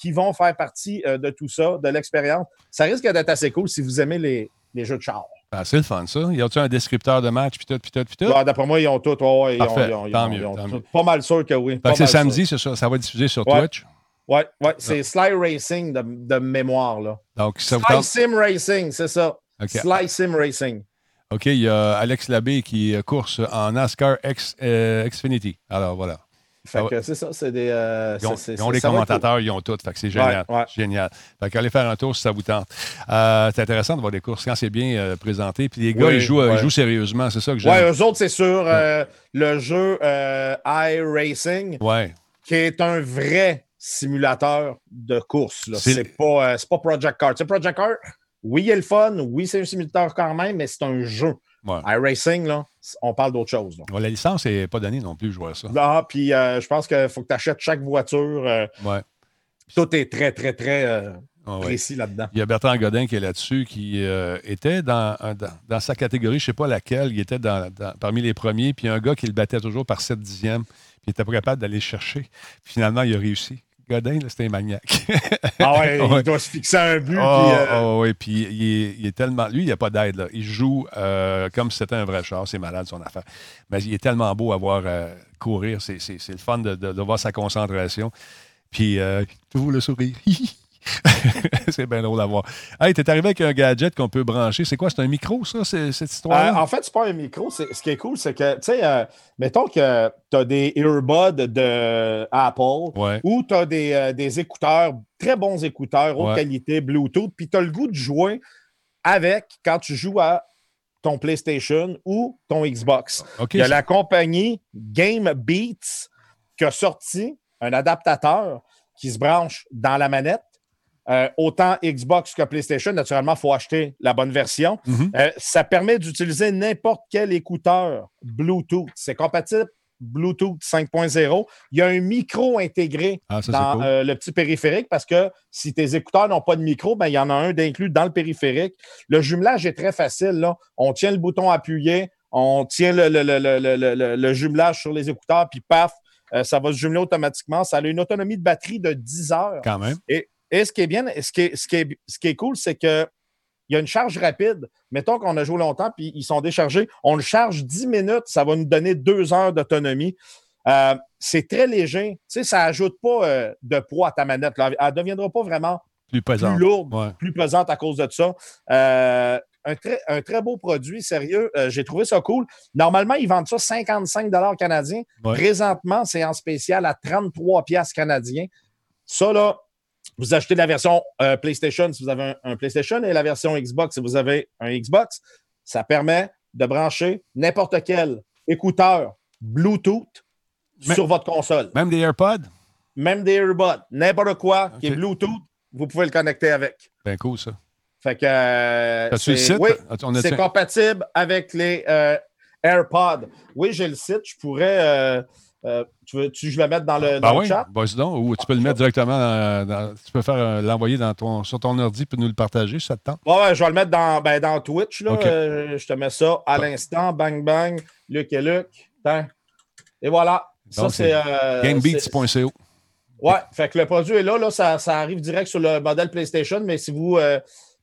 qui vont faire partie euh, de tout ça, de l'expérience. Ça risque d'être assez cool si vous aimez les, les jeux de char. Ah, c'est le fun, ça. Y a-tu un descripteur de match, puis tout, puis tout, puis tout? Ah, d'après moi, ils ont tout. Ouais, Parfait. Ils ont, tant mieux, Pas mal sûr que oui. c'est samedi, ça. Ça va diffuser sur Twitch? Oui, ouais. c'est Sly Racing de, de, mémoire. Là. Donc, ça Sly Sim Racing, c'est ça. Sly Sim Racing. OK, il y a Alex Labbé qui course en NASCAR X, euh, Xfinity. Alors, voilà. Fait que c'est ça, c'est des. Euh, ils ont, les commentateurs, ils ont tout. Fait que c'est génial. Génial. Fait qu'allez faire un tour si ça vous tente. Euh, c'est intéressant de voir des courses quand c'est bien euh, présenté. Puis les gars, ils, jouent, ils, jouent, sérieusement. C'est ça que j'aime. Ouais, eux autres, c'est sur le jeu iRacing, qui est un vrai simulateur de course. C'est pas, pas Project Car. C'est Project Car, oui, il y a le fun. Oui, c'est un simulateur quand même, mais c'est un jeu. iRacing, là, on parle d'autre chose. la licence n'est pas donnée non plus, je vois ça. Ah, puis euh, je pense qu'il faut que tu achètes chaque voiture. Euh, tout est très, très, très euh, ah, précis là-dedans. Il y a Bertrand Godin qui est là-dessus, qui était dans, dans, sa catégorie, je ne sais pas laquelle, il était dans, parmi les premiers, puis un gars qui le battait toujours par 7 dixièmes, puis il n'était pas capable d'aller chercher. finalement, il a réussi. Godin, c'était un maniaque. ah ouais, il doit se fixer un but. Oh, puis, oh, oui, puis il est, tellement. Lui, il n'y a pas d'aide. Il joue euh, comme si c'était un vrai char. C'est malade, son affaire. Mais il est tellement beau à voir euh, courir. C'est le fun de, de, voir sa concentration. Puis, euh, tout le sourire. c'est bien drôle à voir. Hey, t'es arrivé avec un gadget qu'on peut brancher. C'est quoi? C'est un micro, ça, cette histoire euh, en fait, c'est pas un micro. Ce qui est cool, c'est que, tu sais, euh, mettons que tu as des earbuds de Apple ou tu as euh, des, écouteurs, très bons écouteurs, haute qualité, Bluetooth, puis tu as le goût de jouer avec quand tu joues à ton PlayStation ou ton Xbox. Il y a la compagnie Game Beats qui a sorti un adaptateur qui se branche dans la manette euh, autant Xbox que PlayStation, naturellement, il faut acheter la bonne version. Mhm. Euh, ça permet d'utiliser n'importe quel écouteur Bluetooth. C'est compatible Bluetooth 5.0. Il y a un micro intégré ah, dans euh, le petit périphérique parce que si tes écouteurs n'ont pas de micro, ben, il y en a un d'inclus dans le périphérique. Le jumelage est très facile. Là. On tient le bouton appuyé, on tient le, le, jumelage sur les écouteurs, puis paf, ça va se jumeler automatiquement. Ça a une autonomie de batterie de 10 heures. Quand même. Et et ce qui est bien, ce qui est, ce qui est, ce qui est cool, c'est que il y a une charge rapide. Mettons qu'on a joué longtemps puis ils sont déchargés. On le charge 10 minutes, ça va nous donner deux heures d'autonomie. Euh, c'est très léger. Tu sais, ça n'ajoute pas euh, de poids à ta manette. Elle ne deviendra pas vraiment plus, lourde, plus pesante à cause de ça. Euh, un, très, un très beau produit, sérieux. J'ai trouvé ça cool. Normalement, ils vendent ça 55 canadiens. Présentement, c'est en spécial à 33 canadiens. Ça, là, vous achetez la version euh, PlayStation si vous avez un, PlayStation et la version Xbox si vous avez un Xbox. Ça permet de brancher n'importe quel écouteur Bluetooth sur votre console. Même des AirPods? Même des AirPods. N'importe quoi qui est Bluetooth, vous pouvez le connecter avec. Ben cool, ça. Fait que. Euh, c'est, oui, c'est compatible avec les euh, AirPods. Oui, j'ai le site. Je pourrais. Euh, tu veux tu, je le mettre dans le, ben chat? ou tu peux le mettre directement dans, tu peux faire euh, l'envoyer dans ton, sur ton ordi et nous le partager, ça te tente? Ouais, je vais le mettre dans, ben, dans Twitch. Là. Euh, je te mets ça à l'instant. Bang, bang. Luc et Luc. Et voilà. ça, c'est. gamebeats.co. Ouais, fait que le produit est là, là ça, arrive direct sur le modèle PlayStation, mais si vous,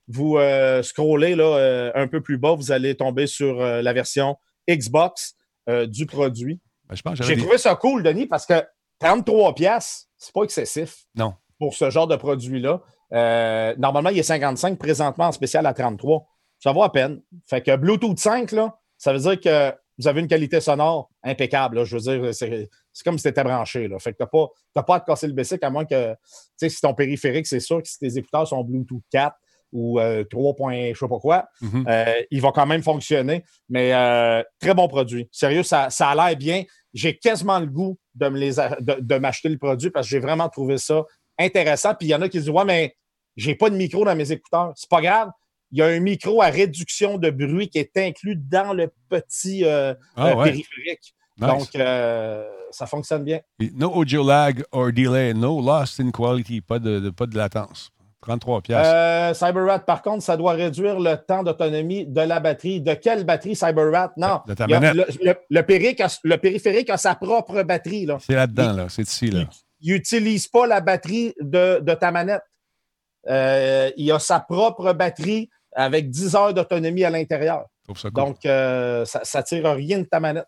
vous scrollez là, un peu plus bas, vous allez tomber sur la version Xbox du produit. Ben, J'ai trouvé ça cool, Denis, parce que 33 pièces, c'est pas excessif. Non. Pour ce genre de produit-là. normalement, il est 55, présentement en spécial à 33. Ça vaut à peine. Fait que Bluetooth 5, là, ça veut dire que vous avez une qualité sonore impeccable. Je veux dire, c'est comme si tu étais branché. Là. Fait que tu n'as pas, à te casser le basic à moins que, tu sais, si ton périphérique, c'est sûr que si tes écouteurs sont Bluetooth 4 ou 3. Euh, je sais pas quoi, mm-hmm. euh, il va quand même fonctionner. Mais euh, très bon produit. Sérieux, ça, ça a l'air bien. J'ai quasiment le goût de, de, m'acheter le produit parce que j'ai vraiment trouvé ça intéressant. Puis il y en a qui disent Ouais, mais j'ai pas de micro dans mes écouteurs. C'est pas grave il y a un micro à réduction de bruit qui est inclus dans le petit euh, ah, euh, périphérique. Donc, euh, ça fonctionne bien. No audio lag or delay, no loss in quality, pas de, pas de latence. 33 pièces. CyberRat, par contre, ça doit réduire le temps d'autonomie de la batterie. De quelle batterie CyberRat? Non. De, ta manette. Le, périphérique a sa propre batterie. C'est là-dedans, là. C'est ici. Là. Il n'utilise pas la batterie de, de ta manette. il a sa propre batterie avec 10 heures d'autonomie à l'intérieur. Donc, euh, ça ne tire rien de ta manette.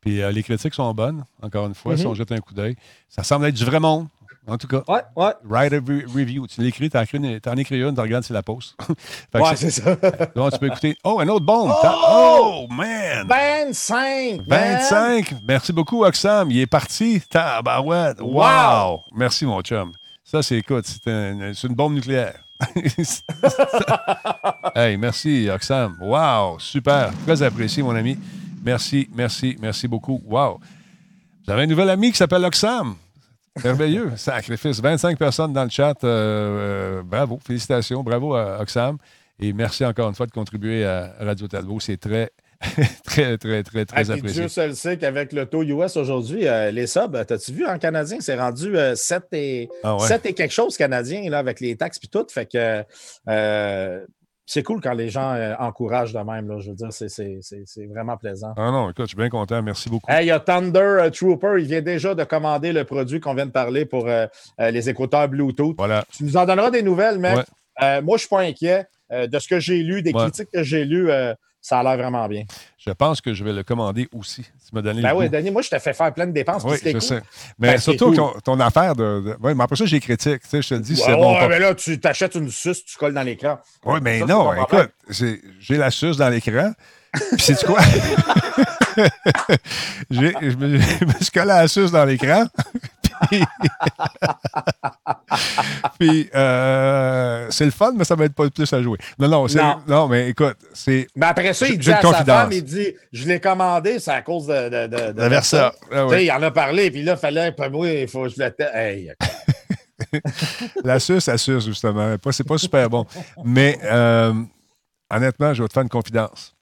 Puis euh, les critiques sont bonnes, encore une fois, si mhm. on jette un coup d'œil. Ça semble être du vrai monde, en tout cas. Ouais, ouais. Write Review. Tu l'écris, tu en écris une, tu regardes si la pause. ouais, c'est ça. donc, tu peux écouter. Oh, un autre bon. Oh, oh man! 25! 25! Merci beaucoup, Oxam. Il est parti. Tabarouette. Wow! wow! Merci, mon chum. Ça, c'est, écoute, c'est une bombe nucléaire. hey, merci, Oxam. Wow, super. Très apprécié, mon ami. Merci, merci, merci beaucoup. Wow. Vous avez un nouvel ami qui s'appelle Oxam. Merveilleux. Sacrifice. 25 personnes dans le chat. Euh, euh, bravo. Félicitations. Bravo à Oxam. Et merci encore une fois de contribuer à Radio Talbot. C'est très, très, très, très, très ah, apprécié. Dieu seul sait qu'avec le taux US aujourd'hui, euh, les subs, t'as-tu vu en canadien, c'est rendu 7, euh, et, ah et quelque chose canadien là, avec les taxes et tout. Fait que euh, c'est cool quand les gens encouragent de même. Là, je veux dire, c'est vraiment plaisant. Ah non, écoute, je suis bien content. Merci beaucoup. Il y a Thunder Trooper. Il vient déjà de commander le produit qu'on vient de parler pour les écouteurs Bluetooth. Voilà. Tu nous en donneras des nouvelles, mec. moi, je ne suis pas inquiet. de ce que j'ai lu, des critiques que j'ai lues, ça a l'air vraiment bien. Je pense que je vais le commander aussi. Tu m'as donné ben oui, Denis, moi, je t'ai fait faire plein de dépenses. Oui, je sais. Mais ben, surtout ton, affaire de. Oui, mais après ça, j'ai critique. Tu sais, je te dis, c'est bon. mais là, tu t'achètes une suce, tu colles dans l'écran. Oui, mais non, écoute, j'ai la suce dans l'écran. Puis, c'est quoi? je me, je me suis collé la suce dans l'écran. Puis, euh, c'est le fun, mais ça être pas plus à jouer. Non, non, non. mais écoute, c'est. Mais après ça, il dit à sa femme, il dit Je l'ai commandé, c'est à cause de. de, de, de Versa. Ah, Il en a parlé, puis là, il fallait, moi, il faut que je le. Hey. la suce, la suce, justement. C'est pas super bon. Mais euh, honnêtement, je vais te faire une confidence.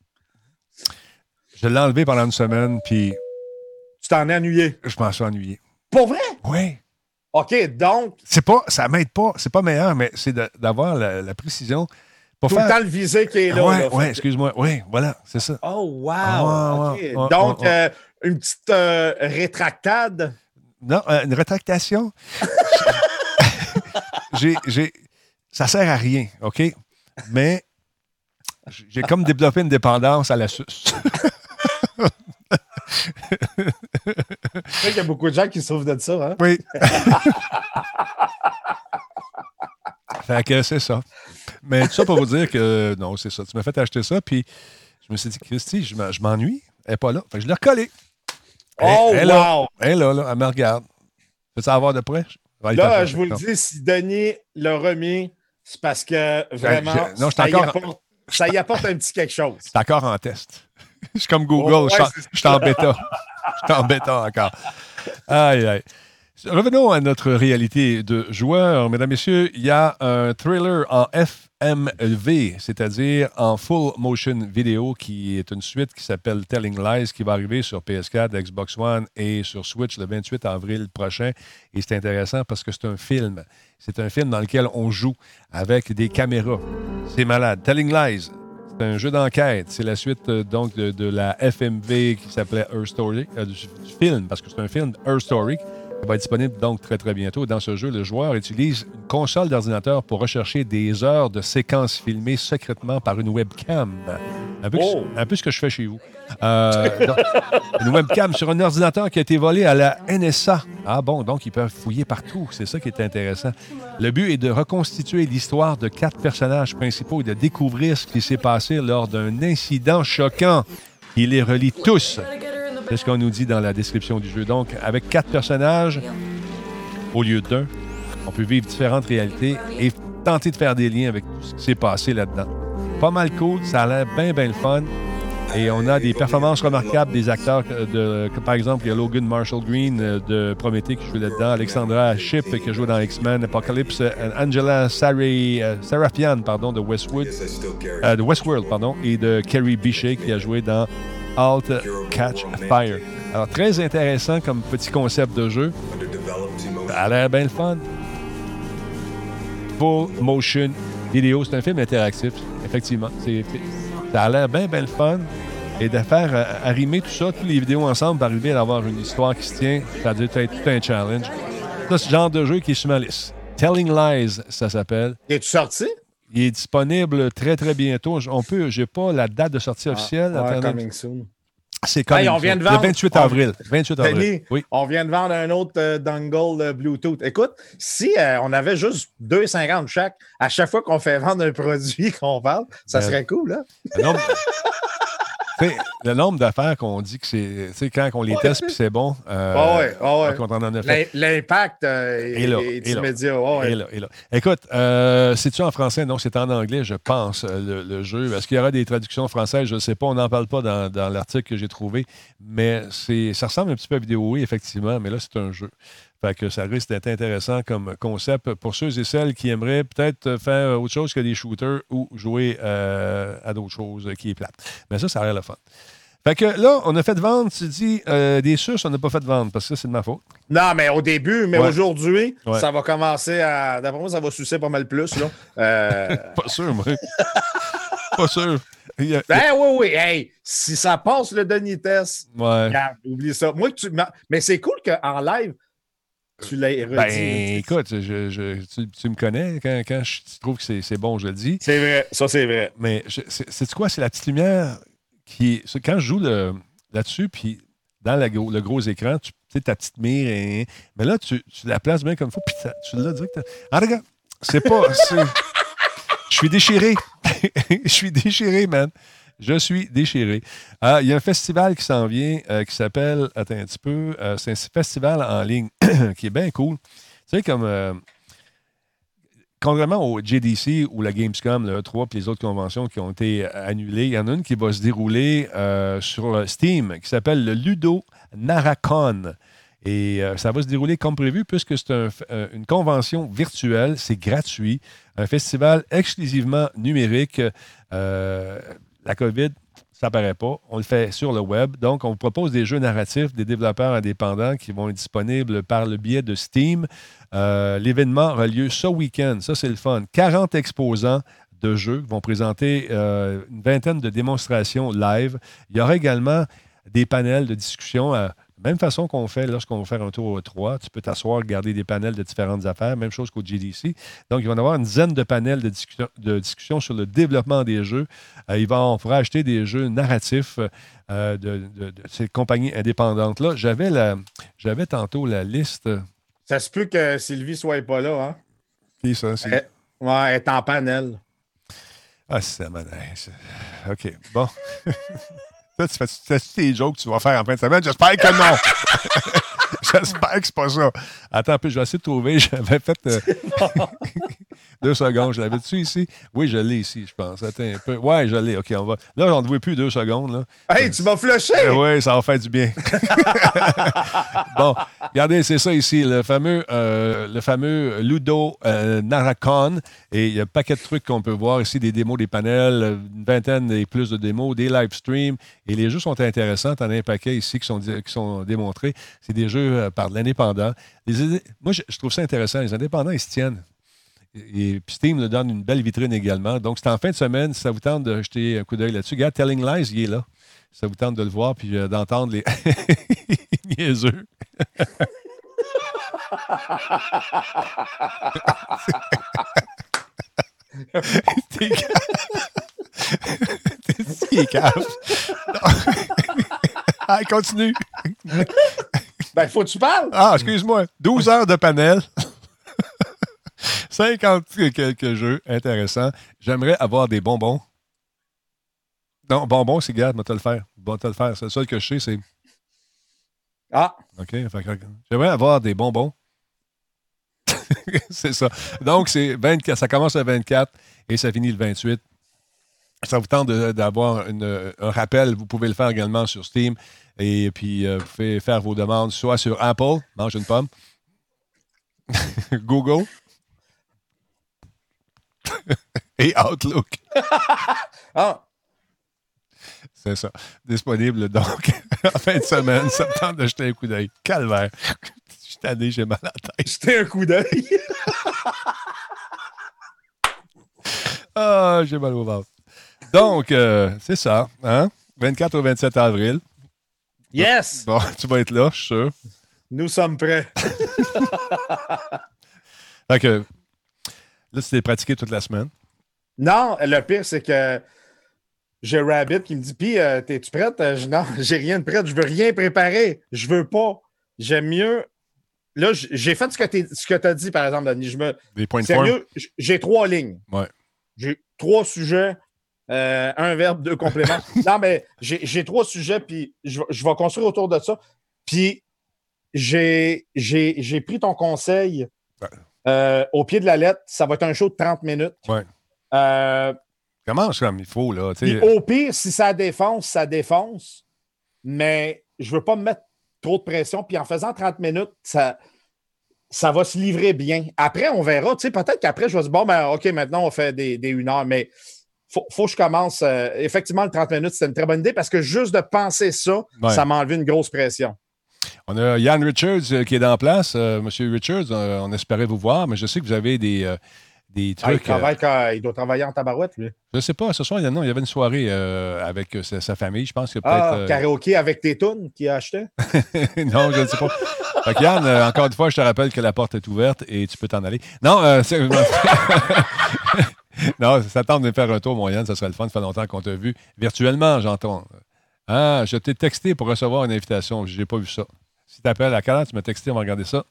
Je l'ai enlevé pendant une semaine, puis. Tu t'en es ennuyé? Je m'en suis ennuyé. Pour vrai? Oui. OK, donc. C'est pas, ça m'aide pas, c'est pas meilleur, mais c'est d'avoir la, précision. Pour Tout le temps le visé qui est là. Oui, ouais, excuse-moi. Oui, voilà, c'est ça. Oh, wow. donc, euh, une petite euh, rétractade? Non, euh, une rétractation? j'ai, j'ai, ça sert à rien, OK? Mais j'ai comme développé une dépendance à la suce. Il y a beaucoup de gens qui souffrent de ça. Hein? Oui. fait que c'est ça. Mais tout ça pour vous dire que non, c'est ça. Tu m'as fait acheter ça, puis je me suis dit, Christy, je m'ennuie. Elle n'est pas là. Fait que je l'ai recollée. Oh, elle, wow! Elle est là, là, elle me regarde. Veux-tu avoir de près? Là, je vous le dis, si Denis l'a remis, c'est parce que vraiment, non, ça, y apporte, ça y apporte un petit quelque chose. C'est encore en test. Je suis comme Google, je suis en bêta. Je suis en bêta encore. Aïe, aïe. Revenons à notre réalité de joueur. Mesdames, Messieurs, il y a un thriller en FMV, c'est-à-dire en full motion vidéo, qui est une suite qui s'appelle Telling Lies, qui va arriver sur PS4, Xbox One et sur Switch le 28 avril prochain. Et c'est intéressant parce que c'est un film. C'est un film dans lequel on joue avec des caméras. C'est malade. Telling Lies, c'est un jeu d'enquête. C'est la suite euh, donc de, la FMV qui s'appelait Her Story, euh, du, film, parce que c'est un film Her Story. va être disponible donc très très bientôt. Dans ce jeu, le joueur utilise une console d'ordinateur pour rechercher des heures de séquences filmées secrètement par une webcam. Un peu, Oh. un peu ce que je fais chez vous. Euh, une webcam sur un ordinateur qui a été volé à la NSA. Ah bon, donc ils peuvent fouiller partout. C'est ça qui est intéressant. Le but est de reconstituer l'histoire de quatre personnages principaux et de découvrir ce qui s'est passé lors d'un incident choquant. Il les relie tous. C'est ce qu'on nous dit dans la description du jeu. Donc, avec quatre personnages au lieu d'un, on peut vivre différentes réalités et tenter de faire des liens avec ce qui s'est passé là-dedans. Pas mal cool, ça a l'air bien, bien le fun. Et on a des performances remarquables des acteurs, euh, de, par exemple, il y a Logan Marshall Green euh, de Prométhée qui joue là-dedans, Alexandra Shipp qui joue dans X-Men, Apocalypse, euh, Angela euh, Sarafian pardon, de Westwood, euh, de Westworld, pardon, et de Kerry Bichet qui a joué dans Alt Catch Fire. Alors, très intéressant comme petit concept de jeu. Ça a l'air bien le fun. Full motion vidéo. C'est un film interactif, effectivement. C'est- ça a l'air bien, bien le fun. Et de faire euh, arrimer tout ça, toutes les vidéos ensemble, pour arriver à avoir une histoire qui se tient, ça a dû être tout un challenge. Ça, c'est le genre de jeu qui est sur ma liste. Telling Lies, ça s'appelle. Es-tu sorti? Il est disponible très, très bientôt. On peut, j'ai pas la date de sortie officielle. Ah, ouais, Attendez. coming soon. C'est Hey, on vient de vendre- Le 28 on- avril. 28 avril. Denis, Oui. on vient de vendre un autre euh, dongle euh, Bluetooth. Écoute, si euh, on avait juste 2,50 chaque, à chaque fois qu'on fait vendre un produit qu'on parle, ça Ben, serait cool, hein? Sais, le nombre d'affaires qu'on dit que c'est. Tu sais, quand on les teste puis c'est bon. euh, ouais, ouais. quand on en a fait. L'im- L'impact euh, est, là, immédiat. ouais, ouais. Et là, et là. Écoute, euh, c'est-tu en français? Non, c'est en anglais, je pense, euh, le, le jeu. Est-ce qu'il y aura des traductions françaises? Je ne sais pas. On n'en parle pas dans, dans l'article que j'ai trouvé. Mais ça ressemble un petit peu à vidéo, oui, effectivement. Mais là, c'est un jeu. Fait que ça risque d'être intéressant comme concept pour ceux et celles qui aimeraient peut-être faire autre chose que des shooters ou jouer euh, à d'autres choses qui est plate. Mais ça, ça a l'air le fun. Fait que là, on a fait vendre, tu dis, euh, des suces, on n'a pas fait vendre parce que ça, c'est de ma faute. Non, mais au début, mais Ouais. aujourd'hui, Ouais. ça va commencer à. D'après moi, ça va sucer pas mal plus. Là. Euh, Pas sûr, moi. pas sûr. A- ben oui, oui. Hey, si ça passe le Denis test, Ouais. regarde, oublie ça. Moi, tu, mais c'est cool qu'en live, tu l'aies redit. Ben, écoute, je, je- tu, tu me connais. Quand, quand je trouve que c'est, c'est bon, je le dis. C'est vrai, ça c'est vrai. Mais c'est, quoi? C'est la petite lumière qui. c'est quand je joue là-dessus, puis dans la le gros écran, tu sais, ta petite mire. hein, mais là, tu, tu la places bien comme il faut, puis tu l'as direct. Ah, regarde, c'est pas. Je suis déchiré. Je suis déchiré, man. Je suis déchiré. Ah, Il y a un festival qui s'en vient euh, qui s'appelle, attends un petit peu, euh, c'est un festival en ligne qui est bien cool. Tu sais, comme, euh, contrairement au JDC ou la Gamescom, le E3 puis les autres conventions qui ont été euh, annulées, il y en a une qui va se dérouler euh, sur Steam qui s'appelle le Ludo Naracon. Et euh, ça va se dérouler comme prévu puisque c'est euh, une convention virtuelle, c'est gratuit, un festival exclusivement numérique. Euh, la COVID, ça paraît pas. On le fait sur le web. Donc, on vous propose des jeux narratifs des développeurs indépendants qui vont être disponibles par le biais de Steam. Euh, L'événement aura lieu ce week-end. Ça, c'est le fun. 40 exposants de jeux vont présenter euh, une vingtaine de démonstrations live. Il y aura également des panels de discussion. à même façon qu'on fait lorsqu'on va faire un tour au 3, tu peux t'asseoir, regarder des panels de différentes affaires, même chose qu'au GDC. Donc, il va y en avoir une dizaine de panels de discussion, de discussion sur le développement des jeux. Euh, il va, on pourra acheter des jeux narratifs euh, de, de- de ces compagnies indépendantes-là. J'avais, tantôt la liste. Ça se peut que Sylvie soit pas là, hein? Qui ça? Eh, Ouais, elle est en panel. Ah, c'est c'est- OK, bon. Tu fais tes jokes que tu vas faire en fin de semaine? J'espère que non. J'espère que c'est pas ça. Attends un peu, je vais essayer de trouver. J'avais fait euh, deux secondes. Je l'avais dessus ici? Oui, je l'ai ici, je pense. Attends un peu. Ouais, je l'ai. OK, on va. Là, on ne plus deux secondes. Là. Hey, tu m'as flushé! oui, ça va faire du bien. bon, regardez, c'est ça ici, le fameux, euh, le fameux Ludo euh, Naracon. Et il y a un paquet de trucs qu'on peut voir ici, des démos, des panels, une vingtaine et plus de démos, des live streams. Et les jeux sont intéressants. T'en as un paquet ici qui sont, qui sont démontrés. C'est des jeux euh, par l'indépendant. Moi, je, je trouve ça intéressant. Les indépendants, ils se tiennent. Et puis Steam nous donne une belle vitrine également. Donc, c'est en fin de semaine. Si ça vous tente de jeter un coup d'œil là-dessus, regarde, Telling Lies, il est là. Si ça vous tente de le voir puis euh, d'entendre les niaiseux. T'es T'es cave. Allez, continue. Ben, faut que tu parles. Ah, excuse-moi. 12 heures de panel. 50 quelques jeux intéressants. J'aimerais avoir des bonbons. Non, bonbons, c'est garde, moi, te le faire. Bon, te le faire. C'est le seul que je sais, c'est. Ah. OK. J'aimerais avoir des bonbons. c'est ça. Donc, c'est 24, ça commence le 24 et ça finit le 28. Ça vous tente d'avoir un rappel, vous pouvez le faire également sur Steam. Et puis, euh, vous pouvez faire vos demandes soit sur Apple, mange une pomme, Google et Outlook. ah. C'est ça. Disponible donc en fin de semaine. Ça me tente de jeter un coup d'œil. Calvaire. Je suis tanné, j'ai mal à la tête. Jeter un coup d'œil. ah, j'ai mal au ventre. Donc, euh, c'est ça. Hein? 24 au 27 avril. Yes! Bon, tu vas être là, je suis sûr. Nous sommes prêts. fait que, là, tu t'es pratiqué toute la semaine. Non, le pire, c'est que j'ai Rabbit qui me dit Puis, euh, t'es-tu prête? Je, non, j'ai rien de prêt. Je veux rien préparer. Je veux pas. J'aime mieux. Là, j'ai fait ce que tu as dit, par exemple, Denis. Je me... Des points de Sérieux, j'ai trois lignes. Ouais. J'ai trois sujets. Euh, un verbe, deux compléments. non, mais j'ai trois sujets, puis je, vais construire autour de ça. Puis j'ai pris ton conseil euh, au pied de la lettre. Ça va être un show de 30 minutes. Ouais. Euh, Commence comme il faut. Là, au pire, si ça défonce, ça défonce. Mais je ne veux pas me mettre trop de pression. Puis en faisant 30 minutes, ça, ça va se livrer bien. Après, on verra. Peut-être qu'après, je vais se dire, bon, ben, OK, maintenant, on fait des, des une heure. Mais faut, faut que je commence. Euh, effectivement, le 30 minutes, c'est une très bonne idée parce que juste de penser ça, ça m'a enlevé une grosse pression. On a Yann Richards euh, qui est en place. Euh, Monsieur Richards, on, espérait vous voir, mais je sais que vous avez des, des ah, trucs. il, doit travailler en tabarouette, lui. Je ne sais pas. Ce soir, il y, avait une soirée avec sa, famille. Je pense que ah, peut-être. Ah, karaoké avec tes tunes qu'il a acheté? non, je ne sais pas. Fait Yann, encore une fois, je te rappelle que la porte est ouverte et tu peux t'en aller. Non, c'est. non, ça tente de faire un tour, mon ça serait le fun. Ça fait longtemps qu'on t'a vu. Virtuellement, j'entends. Ah, je t'ai texté pour recevoir une invitation. Je n'ai pas vu ça. Si tu appelles à quelle heure, tu m'as texté, on va regarder ça.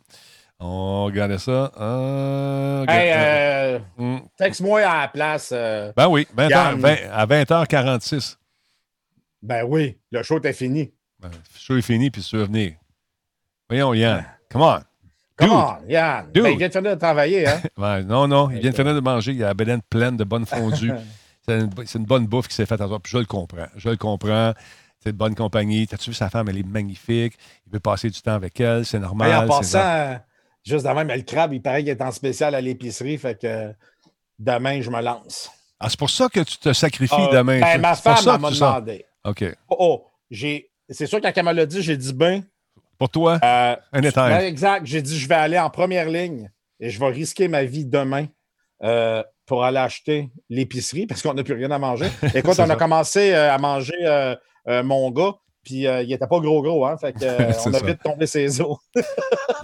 On va regarder ça. Ah, hey, euh, hmm. texte-moi à la place. Euh, ben oui, à 20h46. Ben oui, le show est fini. Ben, le show est fini, puis tu veux venir. Voyons, Yann. Come on. Comment, Yann? Ben, il vient de finir de travailler, hein? non, non, il vient de finir de manger. Il a la bedaine pleine de bonnes fondues. c'est une, bonne bouffe qui s'est faite à toi. Puis je le comprends. Je le comprends. C'est de bonne compagnie. T'as-tu vu sa femme? Elle est magnifique. Il veut passer du temps avec elle. C'est normal. en passant, juste avant, mais le crabe, il paraît qu'il est en spécial à l'épicerie. Fait que demain, je me lance. Ah, c'est pour ça que tu te sacrifies ah, demain. Ben, ma femme m'a demandé. OK. Oh, oh c'est sûr, quand elle m'a dit, j'ai dit ben pour toi, euh, un étage. exact. J'ai dit, je vais aller en première ligne et je vais risquer ma vie demain euh, pour aller acheter l'épicerie parce qu'on n'a plus rien à manger. Écoute, on a commencé euh, à manger mon gars, puis il n'était pas gros gros, hein, fait on a vite tombé ses os.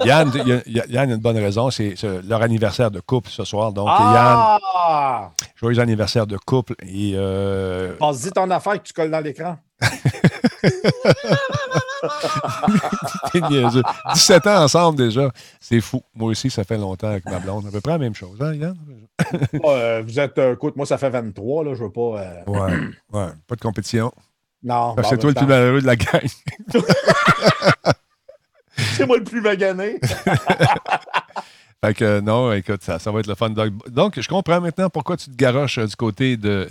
Yann, Yann a une bonne raison, c'est leur anniversaire de couple ce soir. Donc, ah! Yann, joyeux anniversaire de couple. Et, Passe-y ton affaire que tu colles dans l'écran. 17 ans ensemble déjà. C'est fou. Moi aussi, ça fait longtemps avec ma blonde. À peu près la même chose, hein, Yann? Euh, vous êtes, euh, écoute, moi, ça fait 23, là, je veux pas. Euh, ouais, ouais, pas de compétition. Non. c'est toi le plus malheureux de la gang. c'est moi le plus magané. fait que non, écoute, ça, ça va être le fun. Donc, je comprends maintenant pourquoi tu te garoches du côté de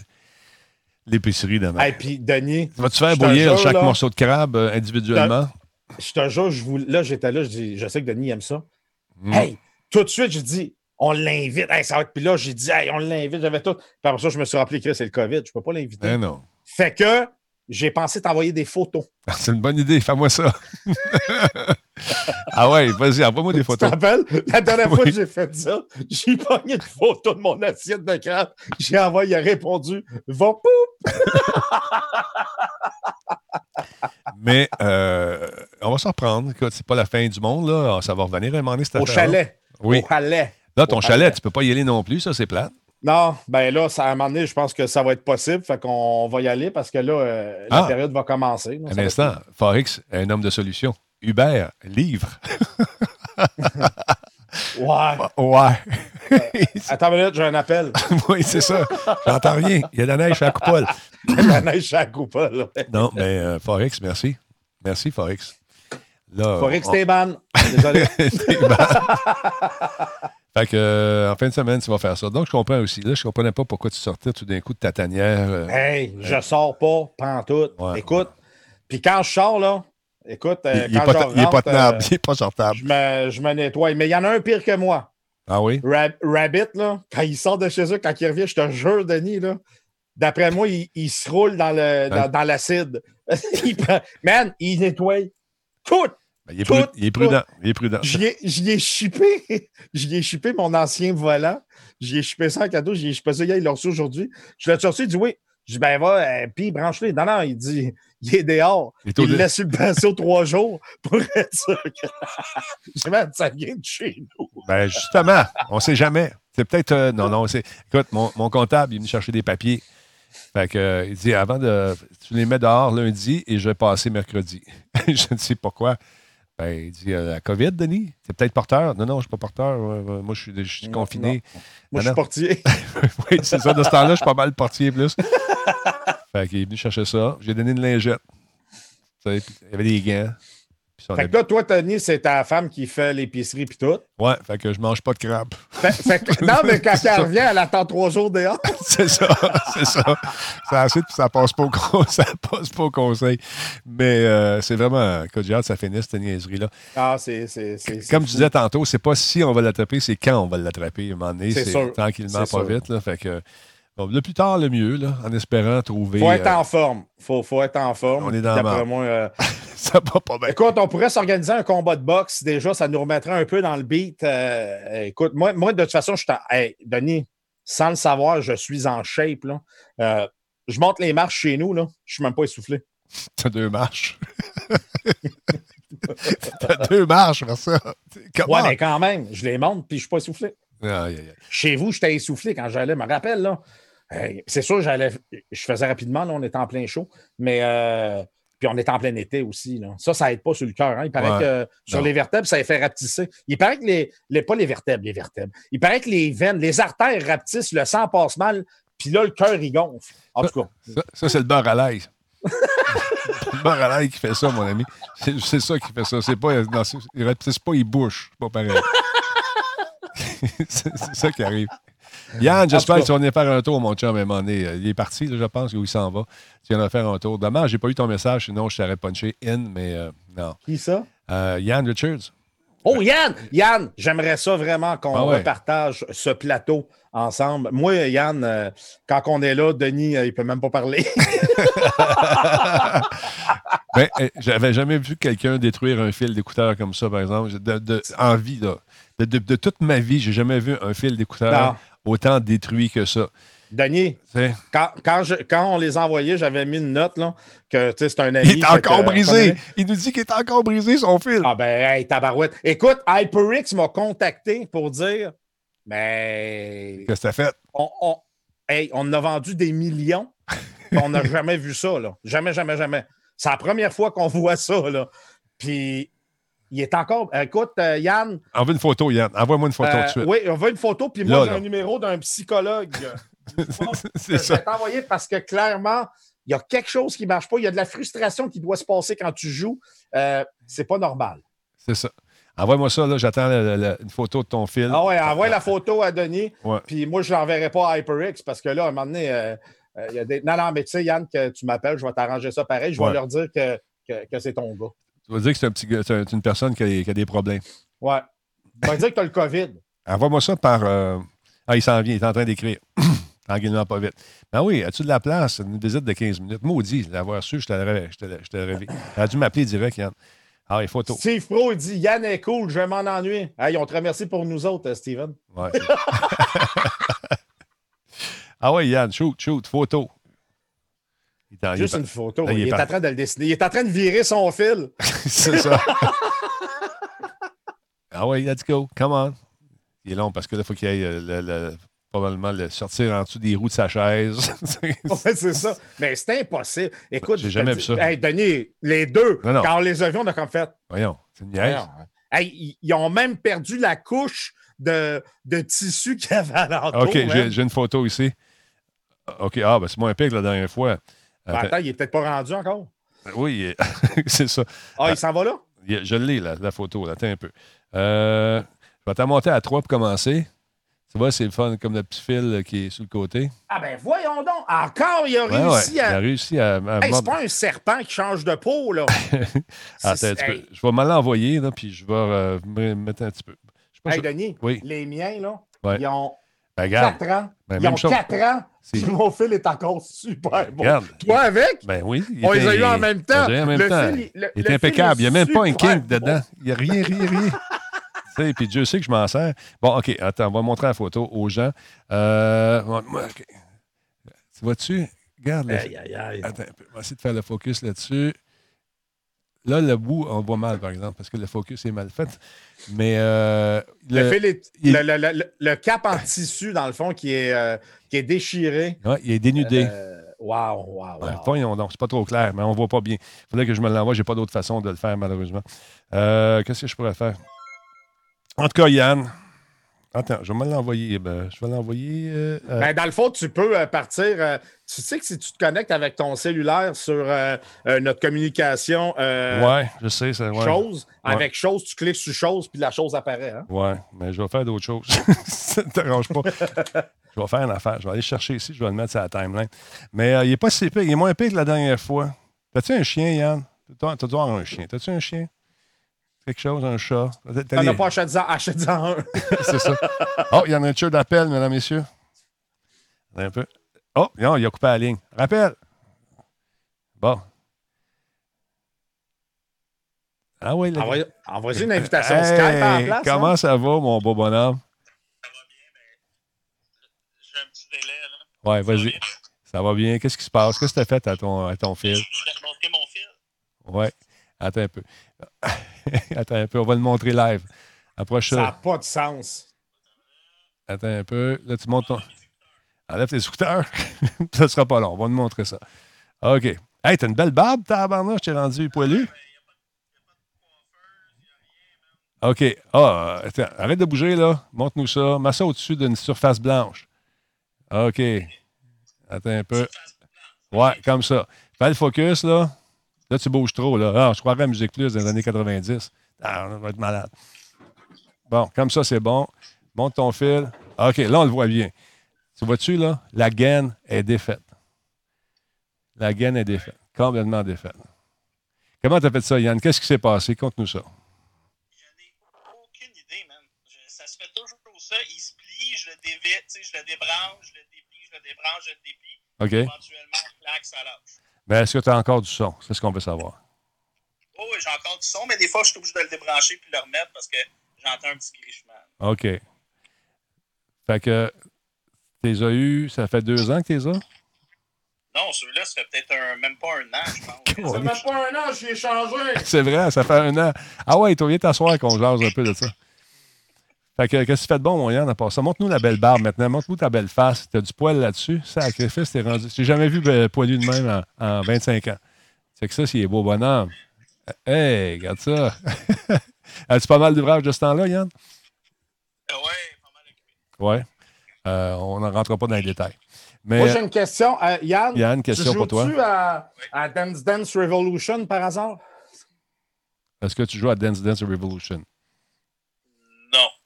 l'épicerie demain. Et puis, Denis. Vas-tu faire bouillir chaque morceau de crabe euh, individuellement? Je te jure, je vous, là, j'étais là, je, dis, je sais que Denis aime ça. Hmm. Hey, tout de suite, je dis, on l'invite. Hey, ça va être. Puis là, j'ai dit, hey, on l'invite. J'avais tout. Puis après ça, je me suis rappelé que c'est le COVID. Je ne peux pas l'inviter. Ben non. Fait que j'ai pensé t'envoyer des photos. Ah, c'est une bonne idée, fais-moi ça. ah ouais, vas-y, envoie-moi des photos. Tu te rappelles? La dernière fois que j'ai fait ça, j'ai pogné une photo de mon assiette de crabe. J'ai envoyé, il a répondu Va poup! Mais on va s'en reprendre. C'est pas la fin du monde, là. Ça va revenir à un moment donné, Au chalet. Oui. Au chalet. Là, ton chalet, tu peux pas y aller non plus, ça, c'est plate. Non, ben là, ça, à un moment donné, je pense que ça va être possible. Fait qu'on va y aller parce que là, la ah. période va commencer. un instant, Forex, un homme de solution. Uber, livre. Ouais. Ouais. attends une minute, j'ai un appel. oui, c'est ça. J'entends rien. Il y a de la neige à la coupole. Il y a de la neige à la coupole. non, mais euh, Forex, merci. Merci, Forex. Forex, t'es ban. Désolé. Fait que, euh, en fin de semaine, tu vas faire ça. Donc, je comprends aussi. Là, je comprenais pas pourquoi tu sortais tout d'un coup de ta tanière. Euh, hey, je sors pas, pantoute. tout. Écoute, puis quand je sors, là, Écoute, euh, il, quand pas, je il est pas tenable, il n'est pas sortable. Je me, je me nettoie. Mais il y en a un pire que moi. Ah oui? Rabbit, là, quand il sort de chez eux, quand il revient, je te jure, Denis, là, d'après moi, il, il, se roule dans, dans l'acide. Man, il nettoie tout. Ben, il, est tout, il, est prudent. Il est prudent. J'y ai, chippé. J'y ai chippé mon ancien volant. J'y ai chippé ça en cadeau. J'y ai chippé ça. Il l'a reçu aujourd'hui. Je l'ai reçu. Il dit oui. Je dis ben va, euh, puis branche-les. Non, non, il dit il est dehors. Il, il laisse le pinceau trois jours pour être sûr que ça vient de chez nous. Ben justement, on ne sait jamais. C'est peut-être. Euh, non, non, c'est. Écoute, mon, mon, comptable, il est venu chercher des papiers. Fait que, euh, il dit avant de. Tu les mets dehors lundi et je vais passer mercredi. je ne sais pas quoi. Ben, il dit euh, la COVID, Denis, c'est peut-être porteur? Non, non, je ne suis pas porteur. moi, je suis, je suis confiné. Moi, je suis portier. oui, c'est ça. De ce temps-là, je suis pas mal portier plus. fait qu'il est venu chercher ça. J'ai donné une lingette. Il y avait des gants. Fait que là, toi, Tony, c'est ta femme qui fait l'épicerie puis tout. Ouais, fait que je mange pas de crabe. non, mais quand elle revient, elle attend trois jours dehors. c'est ça, c'est ça. Ça assez, puis ça passe pas au, ça passe pas au conseil. Mais euh, c'est vraiment, que j'ai hâte ça finisse, cette niaiserie-là. Ah, c'est. Comme je disais tantôt, c'est pas si on va l'attraper, c'est quand on va l'attraper. À un moment donné, c'est tranquillement, pas vite. Là, fait que le plus tard, le mieux, là, en espérant trouver. Faut être euh, en forme. Faut, faut être en forme. On est dans D'après moi. Euh, ça va pas bien. Écoute, on pourrait s'organiser un combat de boxe. Déjà, ça nous remettrait un peu dans le beat. Euh, écoute, moi, moi, de toute façon, je hey, Denis, sans le savoir, je suis en shape. Là. je monte les marches chez nous. Là. Je suis même pas essoufflé. T'as deux marches. T'as deux marches, vers ça. Ouais, mais quand même, je les monte puis je suis pas essoufflé. Chez vous, j'étais essoufflé quand j'allais. Je me rappelle, là c'est sûr, j'allais, je faisais rapidement, là, on était en plein chaud, mais euh, puis on était en plein été aussi. Là. Ça, ça n'aide pas sur le cœur. Hein. Il paraît que sur les vertèbres, ça fait rapetisser. Il paraît que les, les, pas les vertèbres, les vertèbres. Il paraît que les veines, les artères rapetissent, le sang passe mal, puis là, le cœur, il gonfle. En tout cas. Ça, c'est le beurre à l'ail. le beurre à l'ail qui fait ça, mon ami. C'est, ça qui fait ça. C'est pas, non, pas, il bouche. C'est pas pareil. c'est ça qui arrive. Yann, j'espère que tu vas venir faire un tour, mon chum, à un moment donné. Il est parti, je pense, où il s'en va. Tu viens de faire un tour. Dommage, j'ai pas eu ton message, sinon je t'aurais punché in, mais euh, non. Qui ça? Euh, Yann Richards. Oh, Yann! Yann, j'aimerais ça vraiment qu'on ah partage ce plateau ensemble. Moi, Yann, euh, quand on est là, Denis, il peut même pas parler. ben, eh, j'avais jamais vu quelqu'un détruire un fil d'écouteur comme ça, par exemple. De, de, en vie, là. De, de, toute ma vie, j'ai jamais vu un fil d'écouteur autant détruit que ça. Denis, quand, quand, on les envoyait, j'avais mis une note là, que c'est un ami. Il est encore brisé. Il nous dit qu'il est encore brisé son fil. Ah ben, hey, tabarouette. Écoute, HyperX m'a contacté pour dire Mais. Qu'est-ce que t'as fait? On, on, hey, on a vendu des millions. on n'a jamais vu ça. Là. Jamais, jamais, jamais. C'est la première fois qu'on voit ça. Là. Puis il est encore. Écoute, euh, Yann. Envoie une photo, Yann. Envoie-moi une photo tout de suite. Oui, on veut une photo, puis moi, j'ai un numéro d'un psychologue. c'est ça. Je vais t'envoyer parce que clairement, il y a quelque chose qui ne marche pas. Il y a de la frustration qui doit se passer quand tu joues. Euh, c'est pas normal. C'est ça. Envoie-moi ça, là. J'attends une photo de ton fil. Ah ouais, envoie la photo à Denis. Puis moi, je ne l'enverrai pas à HyperX parce que là, à un moment donné, euh, il y a des. Non, non, mais tu sais, Yann, que tu m'appelles, je vais t'arranger ça pareil. Je vais leur dire que, que c'est ton gars. Tu vas dire que c'est un petit, c'est une personne qui a, des problèmes. Ouais. Tu vas dire que tu as le COVID. Envoie-moi ça par. Euh, ah, il s'en vient, il est en train d'écrire. Tranquillement, pas vite. Ben oui, as-tu de la place? Une visite de 15 minutes. Maudit, l'avoir su, je t'ai rêvé. Tu as dû m'appeler direct, Yann. Ah, les photos. Steve Pro, il dit Yann est cool, je vais m'en ennuyer. Hey, on te remercie pour nous autres, Steven. Ouais. ah oui, Yann, shoot, shoot, photo. Juste une photo. il, est, en train de le dessiner. Il est en train de virer son fil. c'est ça. ah ouais, let's go. Come on. Il est long parce que là, il faut qu'il aille euh, le, probablement le sortir en dessous des roues de sa chaise. ouais, c'est ça. Mais c'est impossible. Écoute, j'ai jamais vu ça. Hey, Denis, les deux, quand les avions, on a comme fait. Voyons, c'est une niaise. Hey, ils ont même perdu la couche de, de tissu qu'il y avait à l'entour. OK, j'ai une photo ici. OK, ah, ben c'est moins pire que la dernière fois. Ben, attends, il n'est peut-être pas rendu encore. Oui, c'est ça. Ah, il s'en va là? Je l'ai, la, la photo. Là. Attends un peu. Euh, je vais t'en monter à trois pour commencer. Tu vois, c'est le fun, comme le petit fil qui est sur le côté. Ah ben voyons donc, encore, il a réussi à... Il a réussi à... c'est pas un serpent qui change de peau, là. Attends. Je vais m'en l'envoyer, là, puis je vais euh, me mettre un petit peu. Je hey, Denis, oui. les miens, là, ils ont ben, 4 ans. Ben, ils ont 4 ans, puis mon fil est encore super bon. Regarde. Toi avec? Ben oui. On les a eu en même temps. En même le temps. Fil, il, est impeccable. il n'y a même pas un kink dedans. Il n'y a rien, rien, rien. Et puis Dieu sait que je m'en sers. Bon, OK, attends, on va montrer la photo aux gens. Euh, Tu vois-tu? Regarde. Aïe, aïe, aïe. Attends On va essayer de faire le focus là-dessus. Là, le bout, on voit mal, par exemple, parce que le focus est mal fait. Mais euh, le, cap en tissu, dans le fond, qui est, euh, qui est déchiré. Oui, il est dénudé. Waouh, waouh, wow. non, c'est pas trop clair, mais on ne voit pas bien. Il faudrait que je me l'envoie. Je n'ai pas d'autre façon de le faire, malheureusement. Qu'est-ce que je pourrais faire? En tout cas, Yann, Attends, je vais l'envoyer. Ben, je vais l'envoyer. Euh, euh, ben, dans le fond, tu peux euh, partir. tu sais que si tu te connectes avec ton cellulaire sur notre communication. ouais, je sais. Ça, Chose. Avec chose, tu cliques sur chose, puis la chose apparaît. Hein? Ouais, mais je vais faire d'autres choses. ça ne t'arrange pas. je vais faire une affaire. Je vais aller chercher ici. Je vais le mettre sur la timeline. Mais il n'est pas si pire. Il est moins pire que la dernière fois. T'as-tu un chien, Yann? Tu dois avoir un chien. T'as-tu un chien? Quelque chose, un chat. On n'a pas acheté en un. c'est ça. Oh, il y en a un tueur d'appel, mesdames, messieurs. Un peu. Oh, non, il a coupé la ligne. Rappel. Bon. Ah oui, là. Envoie-y une invitation hey, Skype en place. Comment hein? ça va, mon beau bonhomme? Ça va bien, mais j'ai un petit délai. Là. Ouais, vas-y. Ça va bien. Qu'est-ce qui se passe? Qu'est-ce que tu as fait à ton, à ton fil? Je vais te montrer mon fil. Ouais. Attends un peu. Attends un peu, on va le montrer live. Approche ça. n'a pas de sens. Attends un peu. Là, tu montes ton. Enlève tes écouteurs. ça sera pas long. On va te montrer ça. OK. Hey, t'as une belle barbe, tabarnouche. Je t'ai rendu poilu. OK. Ah, arrête de bouger, là. Montre-nous ça. Mets ça au-dessus d'une surface blanche. OK. Attends un peu. Ouais, comme ça. Fais le focus, là. Là, tu bouges trop. Là. Ah, je croirais à Musique Plus dans les années 90. Ah, on va être malade. Bon, comme ça, c'est bon. Monte ton fil. OK, là, on le voit bien. Tu vois-tu, là? La gaine est défaite. La gaine est défaite. Complètement défaite. Comment tu as fait ça, Yann? Qu'est-ce qui s'est passé? Conte-nous ça. J'en ai aucune idée, man. ça se fait toujours ça. Il se plie, je le dévite, je le débranche, je le déplie, je le débranche, je le déplie. OK. Éventuellement, clac, ça lâche. Mais est-ce que tu as encore du son? C'est ce qu'on veut savoir. Oh, oui, j'ai encore du son, mais des fois, je suis obligé de le débrancher puis le remettre parce que j'entends un petit grichement. OK. Fait que tu les as eu, ça fait deux ans que tu les as? Non, celui-là, ça fait peut-être même pas un an, je pense. ça fait même pas un an, je l'ai changé. C'est vrai, ça fait un an. Ah ouais, tu viens t'asseoir qu'on jase un peu de ça. Fait que, qu'est-ce que tu fais de bon, mon Yann, à part ça? Montre-nous la belle barbe maintenant. Montre-nous ta belle face. Tu as du poil là-dessus. Sacrifice, t'es rendu. J'ai jamais vu poilu de même en, 25 ans. C'est que ça, c'est beau bonhomme. Hey, regarde ça. As-tu pas mal d'ouvrages de ce temps-là, Yann? Euh, oui, pas mal Oui. Euh, on n'en rentrera pas dans les détails. Mais, Moi, j'ai une question. Euh, Yann, Yann, question pour toi. Tu à, à Dance Dance Revolution par hasard? Est-ce que tu joues à Dance Dance Revolution?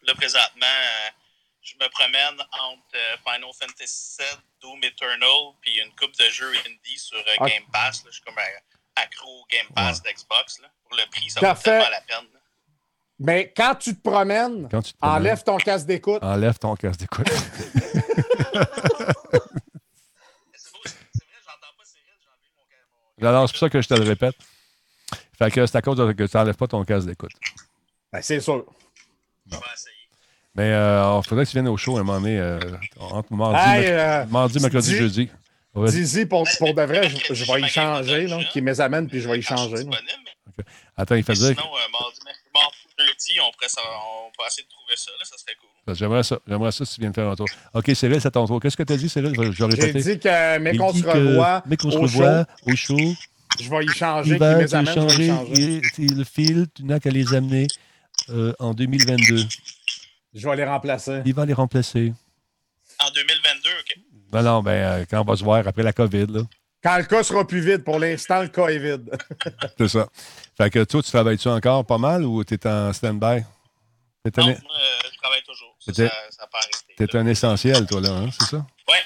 Là, présentement, euh, je me promène entre euh, Final Fantasy VII, Doom Eternal, puis une coupe de jeux indie sur euh, Game Pass. Je suis comme accro Game Pass d'Xbox. Pour le prix, ça vaut tellement la peine. Mais quand tu te promènes, enlève ton casque d'écoute. Enlève ton casque d'écoute. c'est vrai, j'entends pas Cyril, j'ai enlevé mon casque. Alors, c'est pour ça que je te le répète. Fait que c'est à cause de que tu n'enlèves pas ton casque d'écoute. Ben, c'est sûr. Je vais essayer. Mais il euh, faudrait que tu viennes au show un moment donné, euh, entre mardi, euh, mardi mercredi, jeudi. D'ici, pour, pour de vrai, je, je vais y changer, là, qui me amène, puis je vais y changer. Attends, il fait dire. Sinon, euh, mardi, mardi, jeudi, on pourrait, on pourrait essayer de trouver ça, là, ça serait cool. J'aimerais ça, j'aimerais ça si tu viens de faire un tour. OK, Cyril, c'est ton tour. Qu'est-ce que tu as dit, Cyril? J'ai dit que, mais qu'on se revoit. Mais qu'on se revoit au chaud. Je vais y changer. Va, qui amène, changer, changer. le fil, tu n'as qu'à les amener euh, en 2022. Je vais les remplacer. Il va les remplacer. En 2022, OK. Ben non, ben, euh, quand on va se voir après la COVID, là. Quand le cas sera plus vite, pour l'instant, le cas est vide. c'est ça. Fait que toi, tu travailles-tu encore pas mal ou tu es en stand-by? Non, un... moi, je travaille toujours. Ça, ça, ça Tu es un essentiel, toi, là, hein, c'est ça? Oui.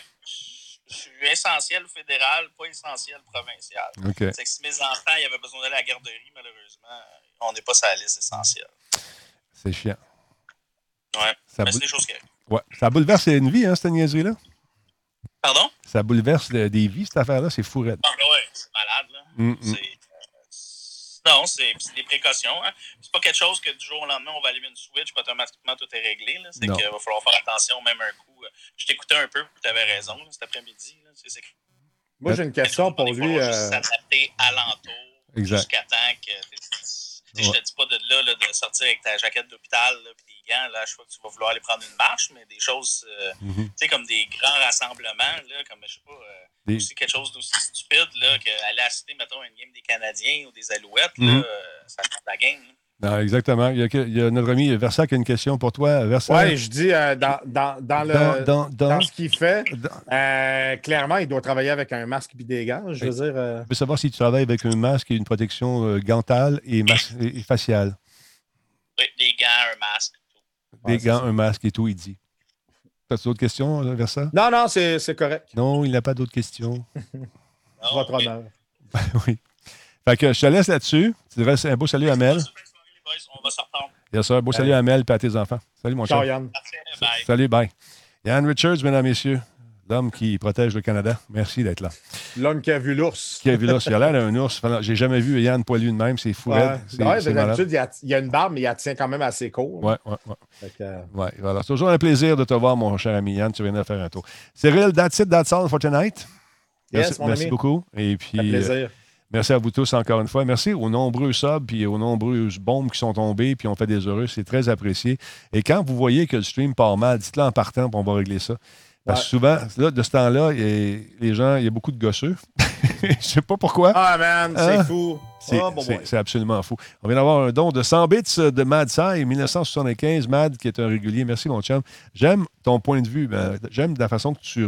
Je suis essentiel fédéral, pas essentiel provincial. OK. C'est que si mes enfants y avaient besoin d'aller à la garderie, malheureusement, on n'est pas sur la liste essentielle. C'est chiant. Ouais. Ça mais c'est des choses qui Ouais. Ça bouleverse une vie, hein, cette niaiserie-là? Pardon? Ça bouleverse des vies, cette affaire-là. C'est fou, Ah, ouais, c'est malade, là. Mm, mm. non, c'est des précautions. Hein. C'est pas quelque chose que du jour au lendemain, on va allumer une switch, puis automatiquement tout est réglé. C'est qu'il va falloir faire attention, même un coup. Euh, je t'écoutais un peu, tu avais raison, cet après-midi. Moi, j'ai une question pour lui. Il faut juste euh, s'adapter alentour jusqu'à temps que. Je te dis pas de là, là, de sortir avec ta jaquette d'hôpital là, je crois que tu vas vouloir aller prendre une marche, mais des choses, euh, mhm. tu sais, comme des grands rassemblements, là, comme, je sais pas, euh, aussi quelque chose d'aussi stupide, là, qu'aller assister, mettons, une game des Canadiens ou des Alouettes, là, mhm. euh, ça change la game. Non, exactement. Il y, a, il y, a, notre ami Versa qui a une question pour toi. Oui, je dis dans, dans, dans, le, dans, dans ce qu'il fait, clairement, il doit travailler avec un masque et des gants. Je veux dire. Je veux savoir si tu travailles avec un masque et une protection gantale et, et, faciale. Oui, des gants, un masque. Des gants, un masque et tout, il dit. As-tu d'autres questions euh, vers ça? Non, non, c'est correct. Non, il n'a pas d'autres questions. Votre honneur. Ben oui. Fait que je te laisse là-dessus. Tu dirais un beau salut à Mel. On va sortir. Bien sûr, beau salut à Mel et à tes enfants. Salut, mon cher. Yann. Salut, bye. Yann Richards, mesdames, messieurs. L'homme qui protège le Canada. Merci d'être là. L'homme qui a vu l'ours. Qui a vu l'ours. Il a l'air d'un ours. J'ai jamais vu Yann poilu de même. C'est fou. Ouais. d'habitude, il, y a une barbe, mais il tient quand même assez court. Oui, oui, oui. Ouais, voilà. C'est toujours un plaisir de te voir, mon cher ami Yann. Tu viens de faire un tour. Cyril, that's it, that's all for tonight. Yes, merci, merci beaucoup. Et puis, plaisir. Euh, merci à vous tous encore une fois. Merci aux nombreux subs puis aux nombreuses bombes qui sont tombées puis on fait des heureux. C'est très apprécié. Et quand vous voyez que le stream part mal, dites-le en partant puis on va régler ça. Parce que souvent, là, de ce temps-là, les gens, il y a beaucoup de gosseux. Je sais pas pourquoi. Ah, man, c'est hein? fou. Ah, c'est absolument fou. On vient d'avoir un don de 100 bits de Mad Sai, 1975. Mad, qui est un régulier. Merci, mon chum. J'aime ton point de vue. Ben, j'aime la façon que tu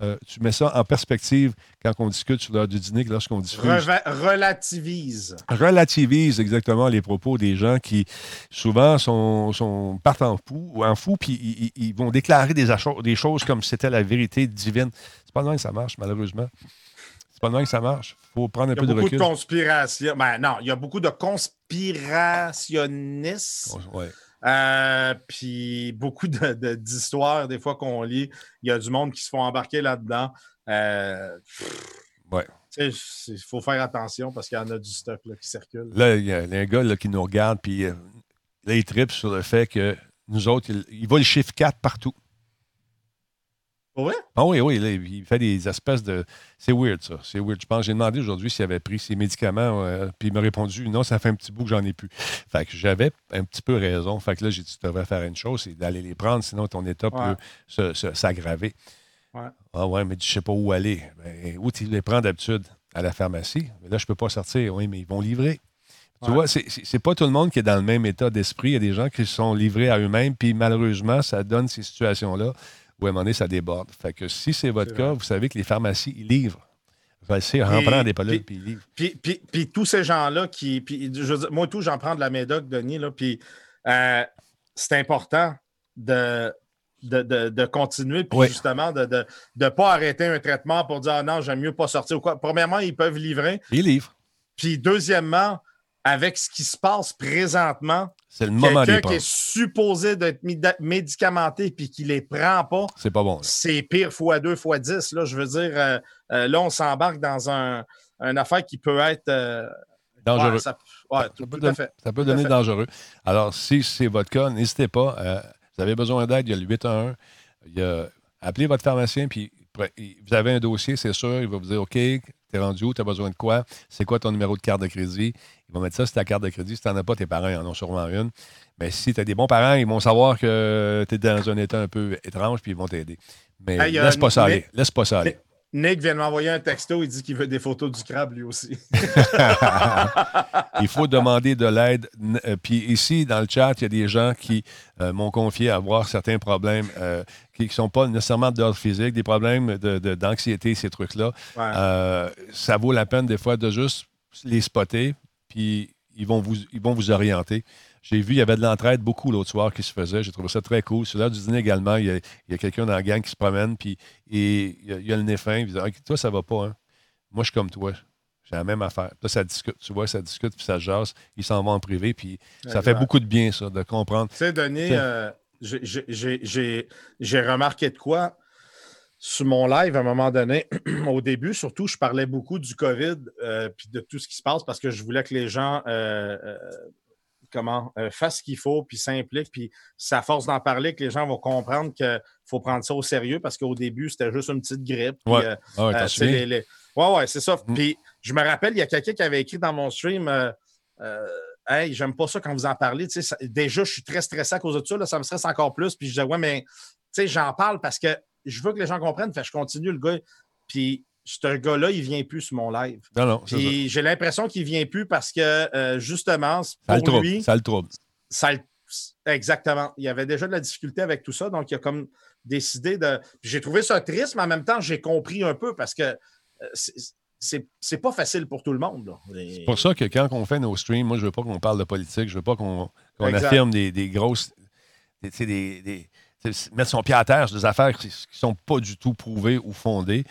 euh, tu mets ça en perspective quand on discute sur l'heure du dîner, lorsqu'on diffuse. relativise. Relativise exactement les propos des gens qui souvent sont, sont partent en fou, en fou puis ils, vont déclarer des, des choses comme si c'était la vérité divine. C'est pas de que ça marche, malheureusement. C'est pas de que ça marche. Il faut prendre un peu de recul. Il y a beaucoup de conspiration. Ben, non, il y a beaucoup de conspirationnistes. Ouais. Euh, puis beaucoup d'histoires, des fois qu'on lit, il y a du monde qui se font embarquer là-dedans. Euh, ouais. Il faut faire attention parce qu'il y en a du stock qui circule. Là, il y a un gars qui nous regarde, puis euh, là, il tripe sur le fait que nous autres, il, il voit le chiffre 4 partout. Ah oui, oui, il fait des espèces de. C'est weird, ça. C'est weird. Je pense j'ai demandé aujourd'hui s'il avait pris ses médicaments, euh, puis il m'a répondu non, ça fait un petit bout que j'en ai plus. Fait que j'avais un petit peu raison. Fait que là, j'ai dit tu devrais faire une chose, c'est d'aller les prendre, sinon ton état peut s'aggraver. Ouais. Ah ouais, mais je sais pas où aller. Ben, où tu les prends d'habitude? À la pharmacie. Mais là, je peux pas sortir. Oui, mais ils vont livrer. Tu vois, c'est pas tout le monde qui est dans le même état d'esprit. Il y a des gens qui sont livrés à eux-mêmes, puis malheureusement, ça donne ces situations-là où à un moment donné, ça déborde. Fait que si c'est votre cas, vous savez que les pharmacies, ils livrent. C'est en prenant des pilules, puis ils livrent. Puis, puis, puis, tous ces gens-là qui. Puis, je, moi, tout, j'en prends de la médoc, Denis, là, puis euh, c'est important de, de, de, continuer, puis justement de ne pas arrêter un traitement pour dire ah non, j'aime mieux pas sortir ou quoi. Premièrement, ils peuvent livrer. Ils livrent. Puis deuxièmement, avec ce qui se passe présentement, c'est le moment Quelqu'un qui est supposé d'être médicamenté puis qui les prend pas. C'est pas bon. C'est pire fois 2, fois 10. Là, je veux dire, euh, euh, là, on s'embarque dans un, une affaire qui peut être. Euh, dangereux. ça, tout, à fait. ça peut devenir dangereux. Alors, si c'est votre cas, n'hésitez pas. vous avez besoin d'aide, il y a le 811. Il y a, appelez votre pharmacien puis vous avez un dossier, c'est sûr, il va vous dire OK, t'es rendu où, t'as besoin de quoi, c'est quoi ton numéro de carte de crédit. Il va mettre ça sur ta carte de crédit. Si t'en as pas, tes parents en ont sûrement une. Mais si tu as des bons parents, ils vont savoir que tu es dans un état un peu étrange, puis ils vont t'aider. Mais laisse, pas ça aller. laisse pas ça aller. Nick vient de m'envoyer un texto, il dit qu'il veut des photos du crabe lui aussi. il faut demander de l'aide. Euh, puis ici, dans le chat, il y a des gens qui euh, m'ont confié avoir certains problèmes euh, qui ne sont pas nécessairement d'ordre physique, des problèmes d'anxiété, ces trucs-là. ça vaut la peine des fois de juste les spotter, puis ils vont vous, ils vont vous orienter. J'ai vu, il y avait de l'entraide beaucoup l'autre soir qui se faisait. J'ai trouvé ça très cool. Sur l'heure du dîner également, il y a, quelqu'un dans la gang qui se promène, puis et, il, y a, le nez fin. Il dit Toi, ça va pas, hein? Moi, je suis comme toi. J'ai la même affaire. Là, ça discute. Tu vois, ça discute, puis ça jase. Ils s'en vont en privé, puis ça fait beaucoup de bien, ça, de comprendre. Tu sais, Denis, euh, j'ai remarqué de quoi? Sur mon live à un moment donné, au début, surtout, je parlais beaucoup du COVID euh, puis de tout ce qui se passe parce que je voulais que les gens euh, comment euh, fasse ce qu'il faut, puis s'implique, puis c'est à force d'en parler que les gens vont comprendre qu'il faut prendre ça au sérieux parce qu'au début, c'était juste une petite grippe. Oui, ouais, euh, euh, ouais, ouais, c'est ça. Mm. Puis je me rappelle, il y a quelqu'un qui avait écrit dans mon stream Hey, j'aime pas ça quand vous en parlez. déjà, je suis très stressé à cause de ça, ça me stresse encore plus. Puis je disais, ouais, mais j'en parle parce que je veux que les gens comprennent. Fait je continue le gars. Puis ce gars-là, il ne vient plus sur mon live. Non, non. j'ai l'impression qu'il ne vient plus parce que, euh, justement, pour ça lui. Ça le trouble. Ça Exactement. Il y avait déjà de la difficulté avec tout ça, donc il a comme décidé de. J'ai trouvé ça triste, mais en même temps, j'ai compris un peu parce que euh, c'est pas facile pour tout le monde. C'est pour ça que quand on fait nos streams, moi, je veux pas qu'on parle de politique, je veux pas qu'on affirme des, des grosses. Des, des, mettre son pied à terre sur des affaires qui ne sont pas du tout prouvées ou fondées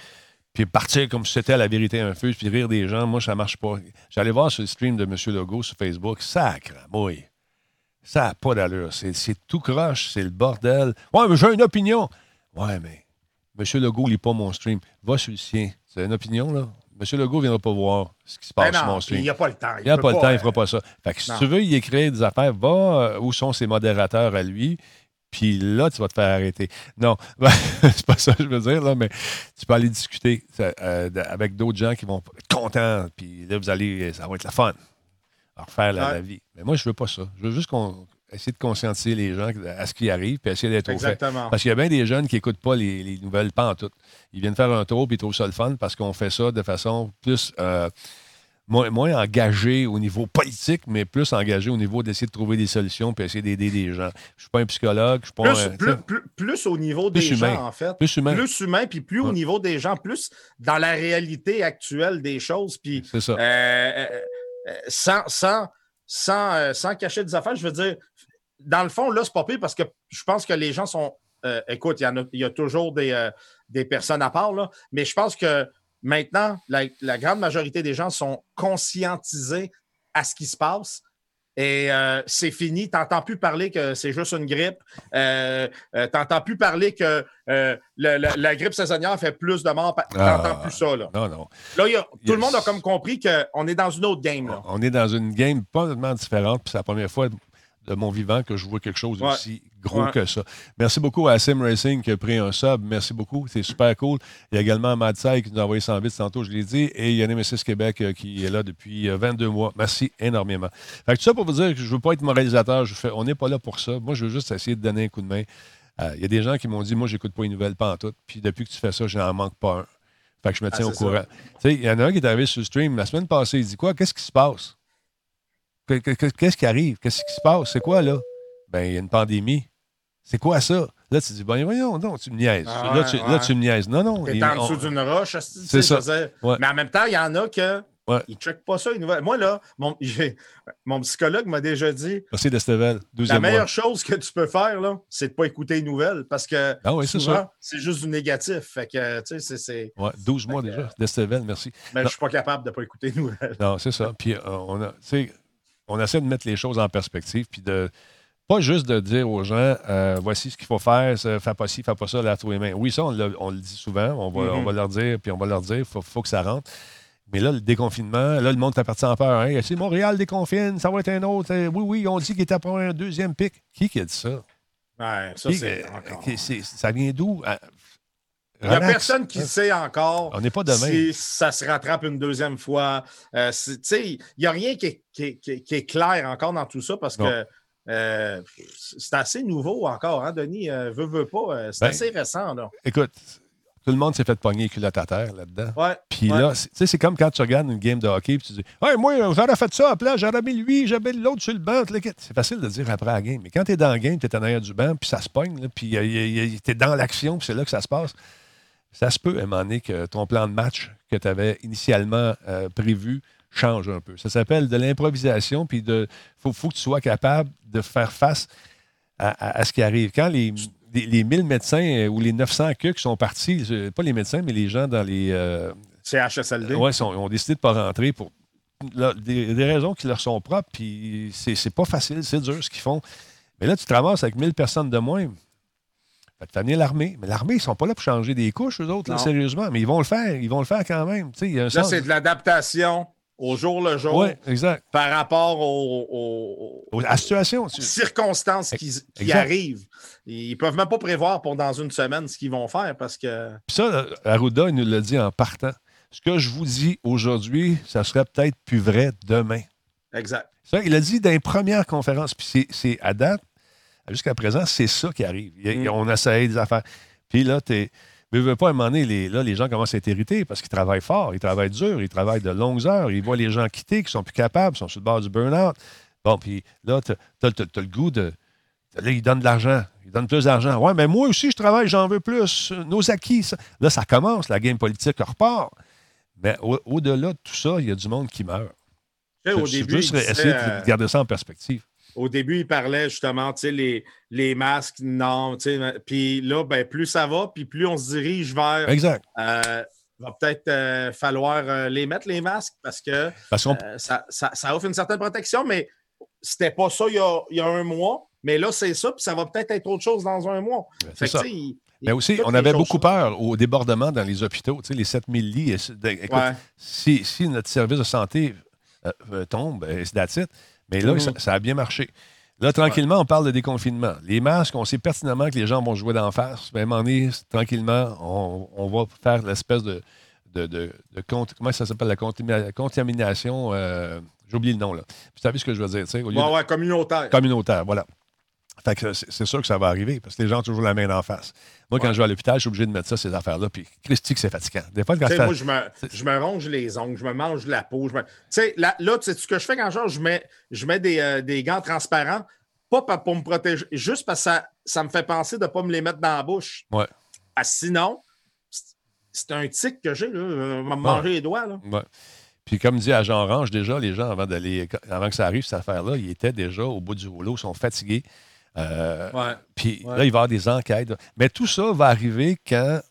puis partir comme si c'était la vérité infuse, puis rire des gens, moi, ça marche pas. J'allais voir sur le stream de M. Legault sur Facebook, sacre, oui. Ça n'a pas d'allure. C'est tout croche, c'est le bordel. Ouais, mais j'ai une opinion. Ouais, mais M. Legault lit pas mon stream. Va sur le sien. C'est une opinion, là. M. Legault ne viendra pas voir ce qui se passe ben sur mon stream. Il n'y a pas le temps. Il n'y a pas, le temps, il ne fera pas ça. Fait que si tu veux y écrire des affaires, va euh, où sont ses modérateurs à lui, puis là, tu vas te faire arrêter. Non, ben, c'est pas ça que je veux dire, là, mais tu peux aller discuter euh, avec d'autres gens qui vont être contents, puis là, vous allez, ça va être la fun, refaire la, vie. Mais moi, je veux pas ça. Je veux juste qu'on essaie de conscientiser les gens à ce qui arrive, puis essayer d'être au fait. Parce qu'il y a bien des jeunes qui n'écoutent pas les, nouvelles pas en tout. Ils viennent faire un tour, puis ils trouvent ça le fun parce qu'on fait ça de façon plus... Euh, moins, engagé au niveau politique, mais plus engagé au niveau d'essayer de trouver des solutions puis essayer d'aider les gens. Je ne suis pas un psychologue, je suis pas plus, plus, au niveau des gens, en fait. Plus humain. Plus humain, puis plus au niveau des gens, plus dans la réalité actuelle des choses. Puis, C'est ça. Euh, euh, sans, sans, sans, euh, sans cacher des affaires, je veux dire, dans le fond, là, c'est pas pire parce que je pense que les gens sont. écoute, il y, a, il y a toujours des, des personnes à part, là, mais je pense que Maintenant, la, grande majorité des gens sont conscientisés à ce qui se passe. Et euh, c'est fini. Tu n'entends plus parler que c'est juste une grippe. Euh, euh, tu n'entends plus parler que la, grippe saisonnière fait plus de morts. Tu n'entends ah, plus ça. Là, non, non. là tout le monde a comme compris qu'on est dans une autre game. On est dans une game pas tellement différente. C'est la première fois de mon vivant que je vois quelque chose aussi gros que ça. Merci beaucoup à Sim Racing qui a pris un sub. Merci beaucoup. C'est super cool. Il y a également Madsai qui nous a envoyé 100 bits tantôt, je l'ai dit. Et il y a Nemesis Québec euh, qui est là depuis 22 euh, mois. Merci énormément. Fait que tout ça pour vous dire que je ne veux pas être moralisateur. Je fais, on n'est pas là pour ça. Moi, je veux juste essayer de donner un coup de main. Euh, il y a des gens qui m'ont dit Moi, j'écoute pas les nouvelles, tout. Puis depuis que tu fais ça, je n'en manque pas un. Fait que je me tiens ah, au courant. Il y en a un qui est arrivé sur le stream la semaine passée. Il dit Quoi Qu'est-ce qui se passe? Qu'est-ce qui arrive? Qu'est-ce qui se passe? C'est quoi, là? Ben, il y a une pandémie. C'est quoi ça? Là, tu dis, ben voyons, non, tu me niaises. Ah là, tu, là, tu, me niaises. Non, non. T'es en dessous d'une roche, c'est ça. Mais en même temps, il y en a que Ouais. Ils ne checkent pas ça. Moi, là, mon, mon psychologue m'a déjà dit Merci Destevel. La meilleure chose que tu peux faire, là, c'est de ne pas écouter les nouvelles parce que ah oui, c'est juste du négatif. Fait que, tu sais, c'est. Ouais, 12 mois déjà. Destevel, merci. Mais je ne suis pas capable de ne pas écouter les nouvelles. Non, c'est ça. Puis, euh, on, a, on essaie de mettre les choses en perspective. Puis de pas juste de dire aux gens, euh, voici ce qu'il faut faire, fais pas ci, fais pas ça, lave tous les mains. Oui, ça, on, le dit souvent, on va, on va, leur dire, puis on va leur dire, il faut, faut, que ça rentre. Mais là, le déconfinement, là, le monde est parti en peur. Hein? C'est Montréal déconfine, ça va être un autre. Oui, oui, on dit qu'il est après un deuxième pic. Qui qui a dit ça? Ouais, ça, c'est Ça vient d'où? Il n'y a personne qui sait encore On n'est pas demain. si ça se rattrape une deuxième fois. Euh, il n'y a rien qui est, clair encore dans tout ça parce que euh, c'est assez nouveau encore, hein, Denis? Euh, veut pas. c'est ben, assez récent. Là. Écoute, tout le monde s'est fait pogner culotte à terre là-dedans. Ouais, puis là, tu sais, c'est comme quand tu regardes une game de hockey et tu dis Hey, moi, j'aurais fait ça, puis là, j'aurais mis lui, j'avais l'autre sur le banc. C'est facile de dire après la game. Mais quand tu es dans la game, tu es en arrière du banc, puis ça se pogne, puis tu es dans l'action, puis c'est là que ça se passe. Ça se peut, à un moment donné, que ton plan de match que tu avais initialement euh, prévu change un peu. Ça s'appelle de l'improvisation, puis il faut, faut, que tu sois capable de faire face à, à ce qui arrive. Quand les, les, 1000 médecins euh, ou les 900 queues qui sont partis, pas les médecins, mais les gens dans les. Euh, CHSLD. Oui, ils ont décidé de ne pas rentrer pour des, raisons qui leur sont propres. Puis c'est pas facile, c'est dur ce qu'ils font. Mais là, tu te ramasses avec 1000 personnes de moins. Tu venir l'armée. Mais l'armée, ils ne sont pas là pour changer des couches, eux autres, sérieusement. Mais ils vont le faire. Ils vont le faire quand même. là, c'est de l'adaptation au jour le jour. exact. Par rapport aux, à la situation. circonstances qui, arrivent. Ils ne peuvent même pas prévoir pour dans une semaine ce qu'ils vont faire parce que. Puis ça, Arruda, il nous l'a dit en partant. Ce que je vous dis aujourd'hui, ça serait peut-être plus vrai demain. Exact. Ça, il a dit dans les premières conférences. Puis c'est à date, jusqu'à présent, c'est ça qui arrive. Mm. On essaye des affaires. Puis là, tu es mais veux pas, à un moment donné, les, là, les gens commencent à être irrités parce qu'ils travaillent fort, ils travaillent dur, ils travaillent de longues heures, ils voient les gens quitter, qui sont plus capables, sont sur le bord du burn-out. Bon, puis là, tu as, le goût de. Là, ils donnent de l'argent. Ils donnent plus d'argent. Ouais, mais moi aussi, je travaille, j'en veux plus. Nos acquis. Là, ça commence, la game politique repart. Mais au-delà de tout ça, il y a du monde qui meurt. au début, juste essayer de euh, garder ça en perspective. Au début, il parlait justement, tu sais, les, les masques, non, tu sais. Puis là, ben, plus ça va, puis plus on se dirige vers. Exact. Euh, va peut-être euh, falloir euh, les mettre, les masques, parce que ça, ça, offre une certaine protection, mais c'était pas ça il y, a, un mois. Mais là, c'est ça, puis ça va peut-être être autre chose dans un mois. Ben, c'est ça. mais aussi, on avait beaucoup peur au débordement dans les hôpitaux, tu sais, les 7000 lits. Écoute, si, si, notre service de santé tombe, c'est that's mais là, mhm. ça, a bien marché. Là, tranquillement, on parle de déconfinement. Les masques, on sait pertinemment que les gens vont jouer d'en face. Moment donné, tranquillement, on, va faire l'espèce de, de, de, Comment ça s'appelle? La contamination. Euh, j'ai oublié le nom, là. Vous savez ce que je veux dire, tu sais? ouais, communautaire. Communautaire, voilà. Fait que c'est sûr que ça va arriver parce que les gens ont toujours la main en face. Moi, quand je vais à l'hôpital, je suis obligé de mettre ça, ces affaires-là. Puis, Christy, c'est fatigant. Des fois, quand Moi, je me, je me, ronge les ongles, je me mange la peau. Tu sais, là, là tu sais, ce que je fais quand je, je mets, je mets des, euh, des, gants transparents, pas pour me protéger, juste parce que ça, ça me fait penser de ne pas me les mettre dans la bouche. Ouais. Ah, sinon, c'est un tic que j'ai, là. Euh, me manger les doigts, là. Ouais. Puis comme dit Agent Orange, déjà, les gens, avant, d'aller, avant que ça arrive, cette affaire-là, ils étaient déjà au bout du rouleau, sont fatigués. Euh, puis là, il va y avoir des enquêtes. Mais tout ça va arriver quand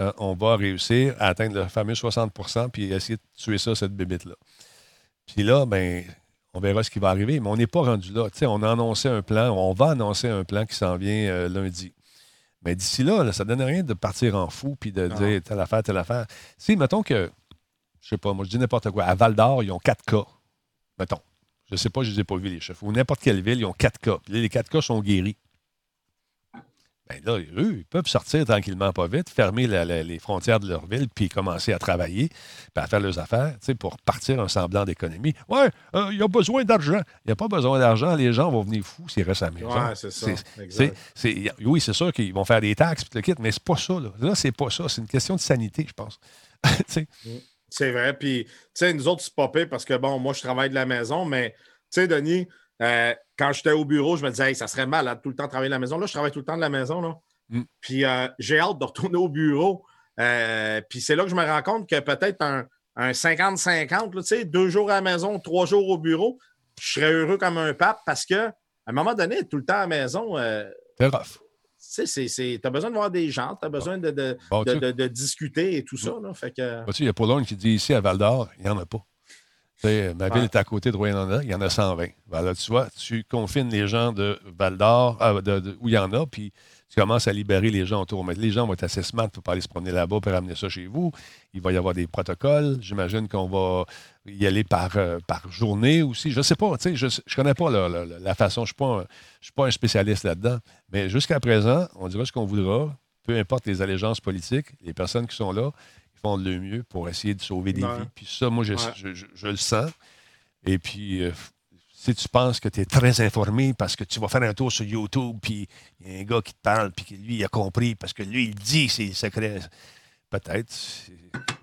euh, on va réussir à atteindre le fameux 60% puis essayer de tuer ça, cette bébite-là. Puis là, ben, on verra ce qui va arriver, mais on n'est pas rendu là. on a annoncé un plan, on va annoncer un plan qui s'en vient euh, lundi. Mais d'ici là, ça ne donne rien de partir en fou puis de dire telle affaire, telle affaire. Si, mettons que, je sais pas, moi je dis n'importe quoi, à Val d'Or, ils ont quatre cas. Mettons. Je ne sais pas, je ne les ai pas vus, les chefs. Ou n'importe quelle ville, ils ont quatre cas. les quatre cas sont guéris. Bien là, eux, ils peuvent sortir tranquillement, pas vite, fermer les frontières de leur ville, puis commencer à travailler, puis à faire leurs affaires, pour partir un semblant d'économie. Ouais, euh, il y a besoin d'argent. Il n'y a pas besoin d'argent. Les gens vont venir fous s'ils restent à la maison. Ouais, c'est ça. oui, c'est sûr qu'ils vont faire des taxes, puis le kit, mais c'est pas ça. Là, là c'est pas ça. C'est une question de sanité, je pense. Mm. C'est vrai. Puis, tu sais, nous autres, c'est pas parce que, bon, moi, je travaille de la maison, mais, tu sais, Denis, euh, quand j'étais au bureau, je me disais, ça serait mal, tout le temps travailler de la maison. Là, je travaille tout le temps de la maison, là. Mm. Puis, euh, j'ai hâte de retourner au bureau. Euh, puis, c'est là que je me rends compte que peut-être un, 50-50, tu sais, deux jours à la maison, trois jours au bureau, je serais heureux comme un pape parce que, à un moment donné, tout le temps à la maison. c'est rough tu as besoin de voir des gens, tu as besoin de, de, discuter et tout ça. Là, fait que... il y a Paulone qui dit ici à Val d'Or, il n'y en a pas. ma ville est à côté de Rouen-en-A, il y en a 120. Voilà, tu vois, tu confines les gens de Val d'Or, euh, où il y en a, puis tu commences à libérer les gens autour. Mais les gens vont être assez smart pour pas aller se promener là-bas pour ramener ça chez vous. Il va y avoir des protocoles. J'imagine qu'on va y aller par, euh, par journée aussi. Je ne sais pas, je ne connais pas la, façon. Je ne suis, pas un spécialiste là-dedans. Mais jusqu'à présent, on dira ce qu'on voudra. peu importe les allégeances politiques, les personnes qui sont là, ils font leur mieux pour essayer de sauver des vies. Puis ça, moi, je, le sens. Et puis, euh, si tu penses que tu es très informé parce que tu vas faire un tour sur YouTube, puis il y a un gars qui te parle, puis lui, il a compris, parce que lui, il dit ses secrets. Peut-être.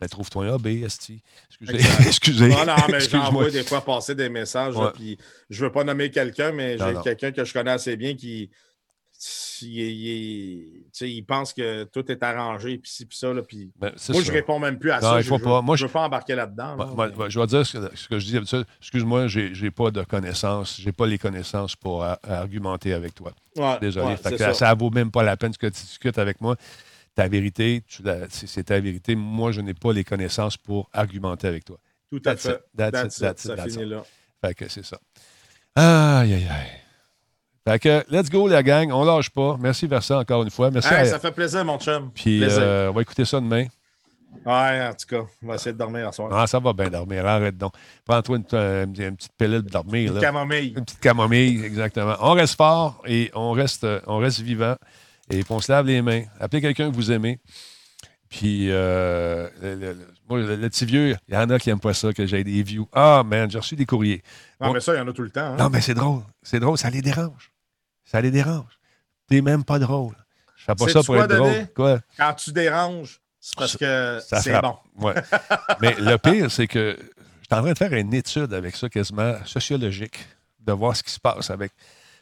Mais trouve-toi un B, Esti. Excusez. Excusez. Non, non, mais j'envoie des fois passer des messages. puis je ne veux pas nommer quelqu'un, mais j'ai quelqu'un que je connais assez bien qui, il, pense que tout est arrangé, puis ci, puis ça. Là, puis ben, moi, je ne réponds même plus à ça. je ne veux pas embarquer là-dedans. je vais dire ce que, je dis. Excuse-moi, je n'ai pas de connaissances. Je n'ai pas les connaissances pour argumenter avec toi. Désolé. ça. ne vaut même pas la peine que tu discutes avec moi. Ta vérité, c'est ta vérité. Moi, je n'ai pas les connaissances pour argumenter avec toi. Tout à fait. ça finit là. Fait que c'est ça. Aïe, aïe, aïe. Fait que, let's go, la gang. On lâche pas. Merci, Versa, encore une fois. Merci. Ça fait plaisir, mon chum. Puis, euh, on va écouter ça demain. Ouais, en tout cas, on va essayer de dormir ce soir. Ah, ça va bien dormir. Arrête donc. Prends-toi une, petite pilule de dormir. Une camomille. Une petite camomille, exactement. On reste fort et on reste, on reste vivant. Et puis on se lave les mains. Appelez quelqu'un que vous aimez. Puis, euh, le, moi, le, petit vieux, il y en a qui n'aiment pas ça, que j'ai des views. Ah, man, j'ai reçu des courriers. Non, mais ça, il y en a tout le temps. Hein. Non, mais c'est drôle. C'est drôle, ça les dérange. Ça les dérange. T'es même pas drôle. Je fais pas ça pour être drôle. Quoi? Quand tu déranges, c'est parce que c'est bon. Ouais. Mais le pire, c'est que je suis en train de faire une étude avec ça quasiment sociologique, de voir ce qui se passe avec.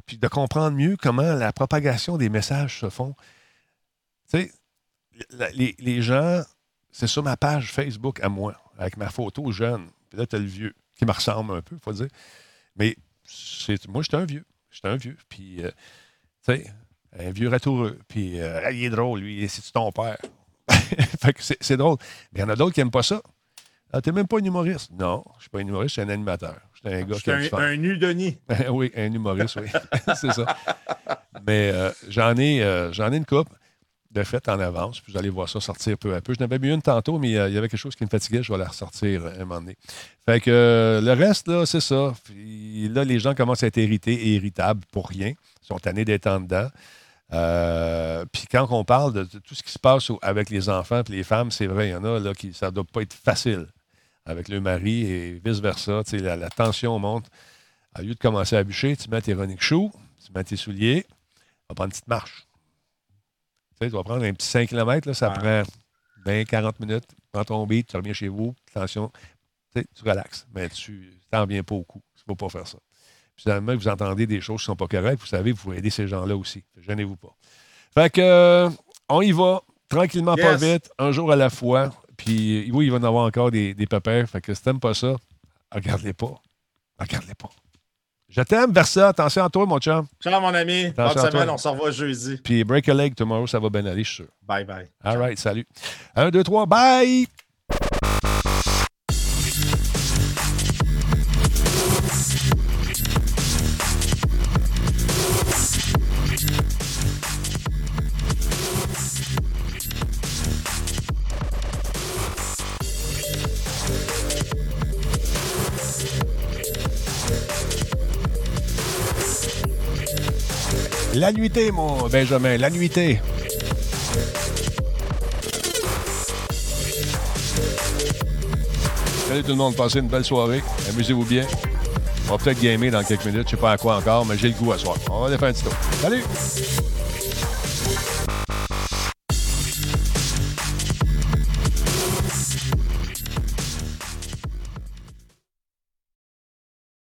Puis de comprendre mieux comment la propagation des messages se font. Tu sais, les, les gens, c'est sur ma page Facebook à moi, avec ma photo jeune. Puis là, le vieux, qui me ressemble un peu, faut dire. Mais moi, j'étais un vieux. J'étais un vieux. Puis, euh, tu sais, un vieux ratoureux. Puis, euh, il est drôle, lui, c'est ton père? fait que c'est drôle. Mais il y en a d'autres qui n'aiment pas ça. Ah, t'es même pas un humoriste. Non, je suis pas un humoriste, je suis un animateur. Je suis un gars qui un, un nu Denis. oui, un humoriste, oui. c'est ça. Mais euh, j'en ai, j'en ai une coupe de fait en avance. Puis vous allez voir ça sortir peu à peu. Je n'avais mis une tantôt, mais il y avait quelque chose qui me fatiguait. Je vais la ressortir un moment donné. Fait que euh, le reste, là, c'est ça. Puis, là, les gens commencent à être irrités et irritables pour rien. Ils sont tannés d'être en dedans. Euh, puis quand on parle de, tout ce qui se passe avec les enfants et les femmes, c'est vrai, il y en a là qui ça ne doit pas être facile avec le mari et vice-versa. La, la, tension monte. Au lieu de commencer à bûcher, tu mets tes running shoes, tu mets tes souliers, on va prendre une petite marche. Tu, sais, tu vas prendre un petit 5 km, ça prend 20, 40 minutes. Tu prends ton beat, tu reviens chez vous, attention, tu, sais, tu relaxes. Mais tu t'en viens pas au coup. Il ne faut pas faire ça. Puis, finalement, vous entendez des choses qui ne sont pas correctes, vous savez, vous pouvez aider ces gens-là aussi. Gênez-vous pas. Fait que, euh, on y va, tranquillement, pas vite, un jour à la fois. Puis, oui, il va y en avoir encore des, des. Fait que si t'aimes pas ça, regarde-les pas. Regarde-les pas. Je t'aime, Versa. Attention à toi, mon chum. Ciao, mon ami. Bonne semaine. On se revoit jeudi. Puis break a leg tomorrow, ça va bien aller, je suis sûr. Bye, bye. All right, salut. Un, deux, trois, bye! La nuitée, mon Benjamin, la nuitée. Salut tout le monde, passez une belle soirée. Amusez-vous bien. On va peut-être gamer dans quelques minutes, je sais pas à quoi encore, mais j'ai le goût à soir. On va aller faire un petit tour. Salut!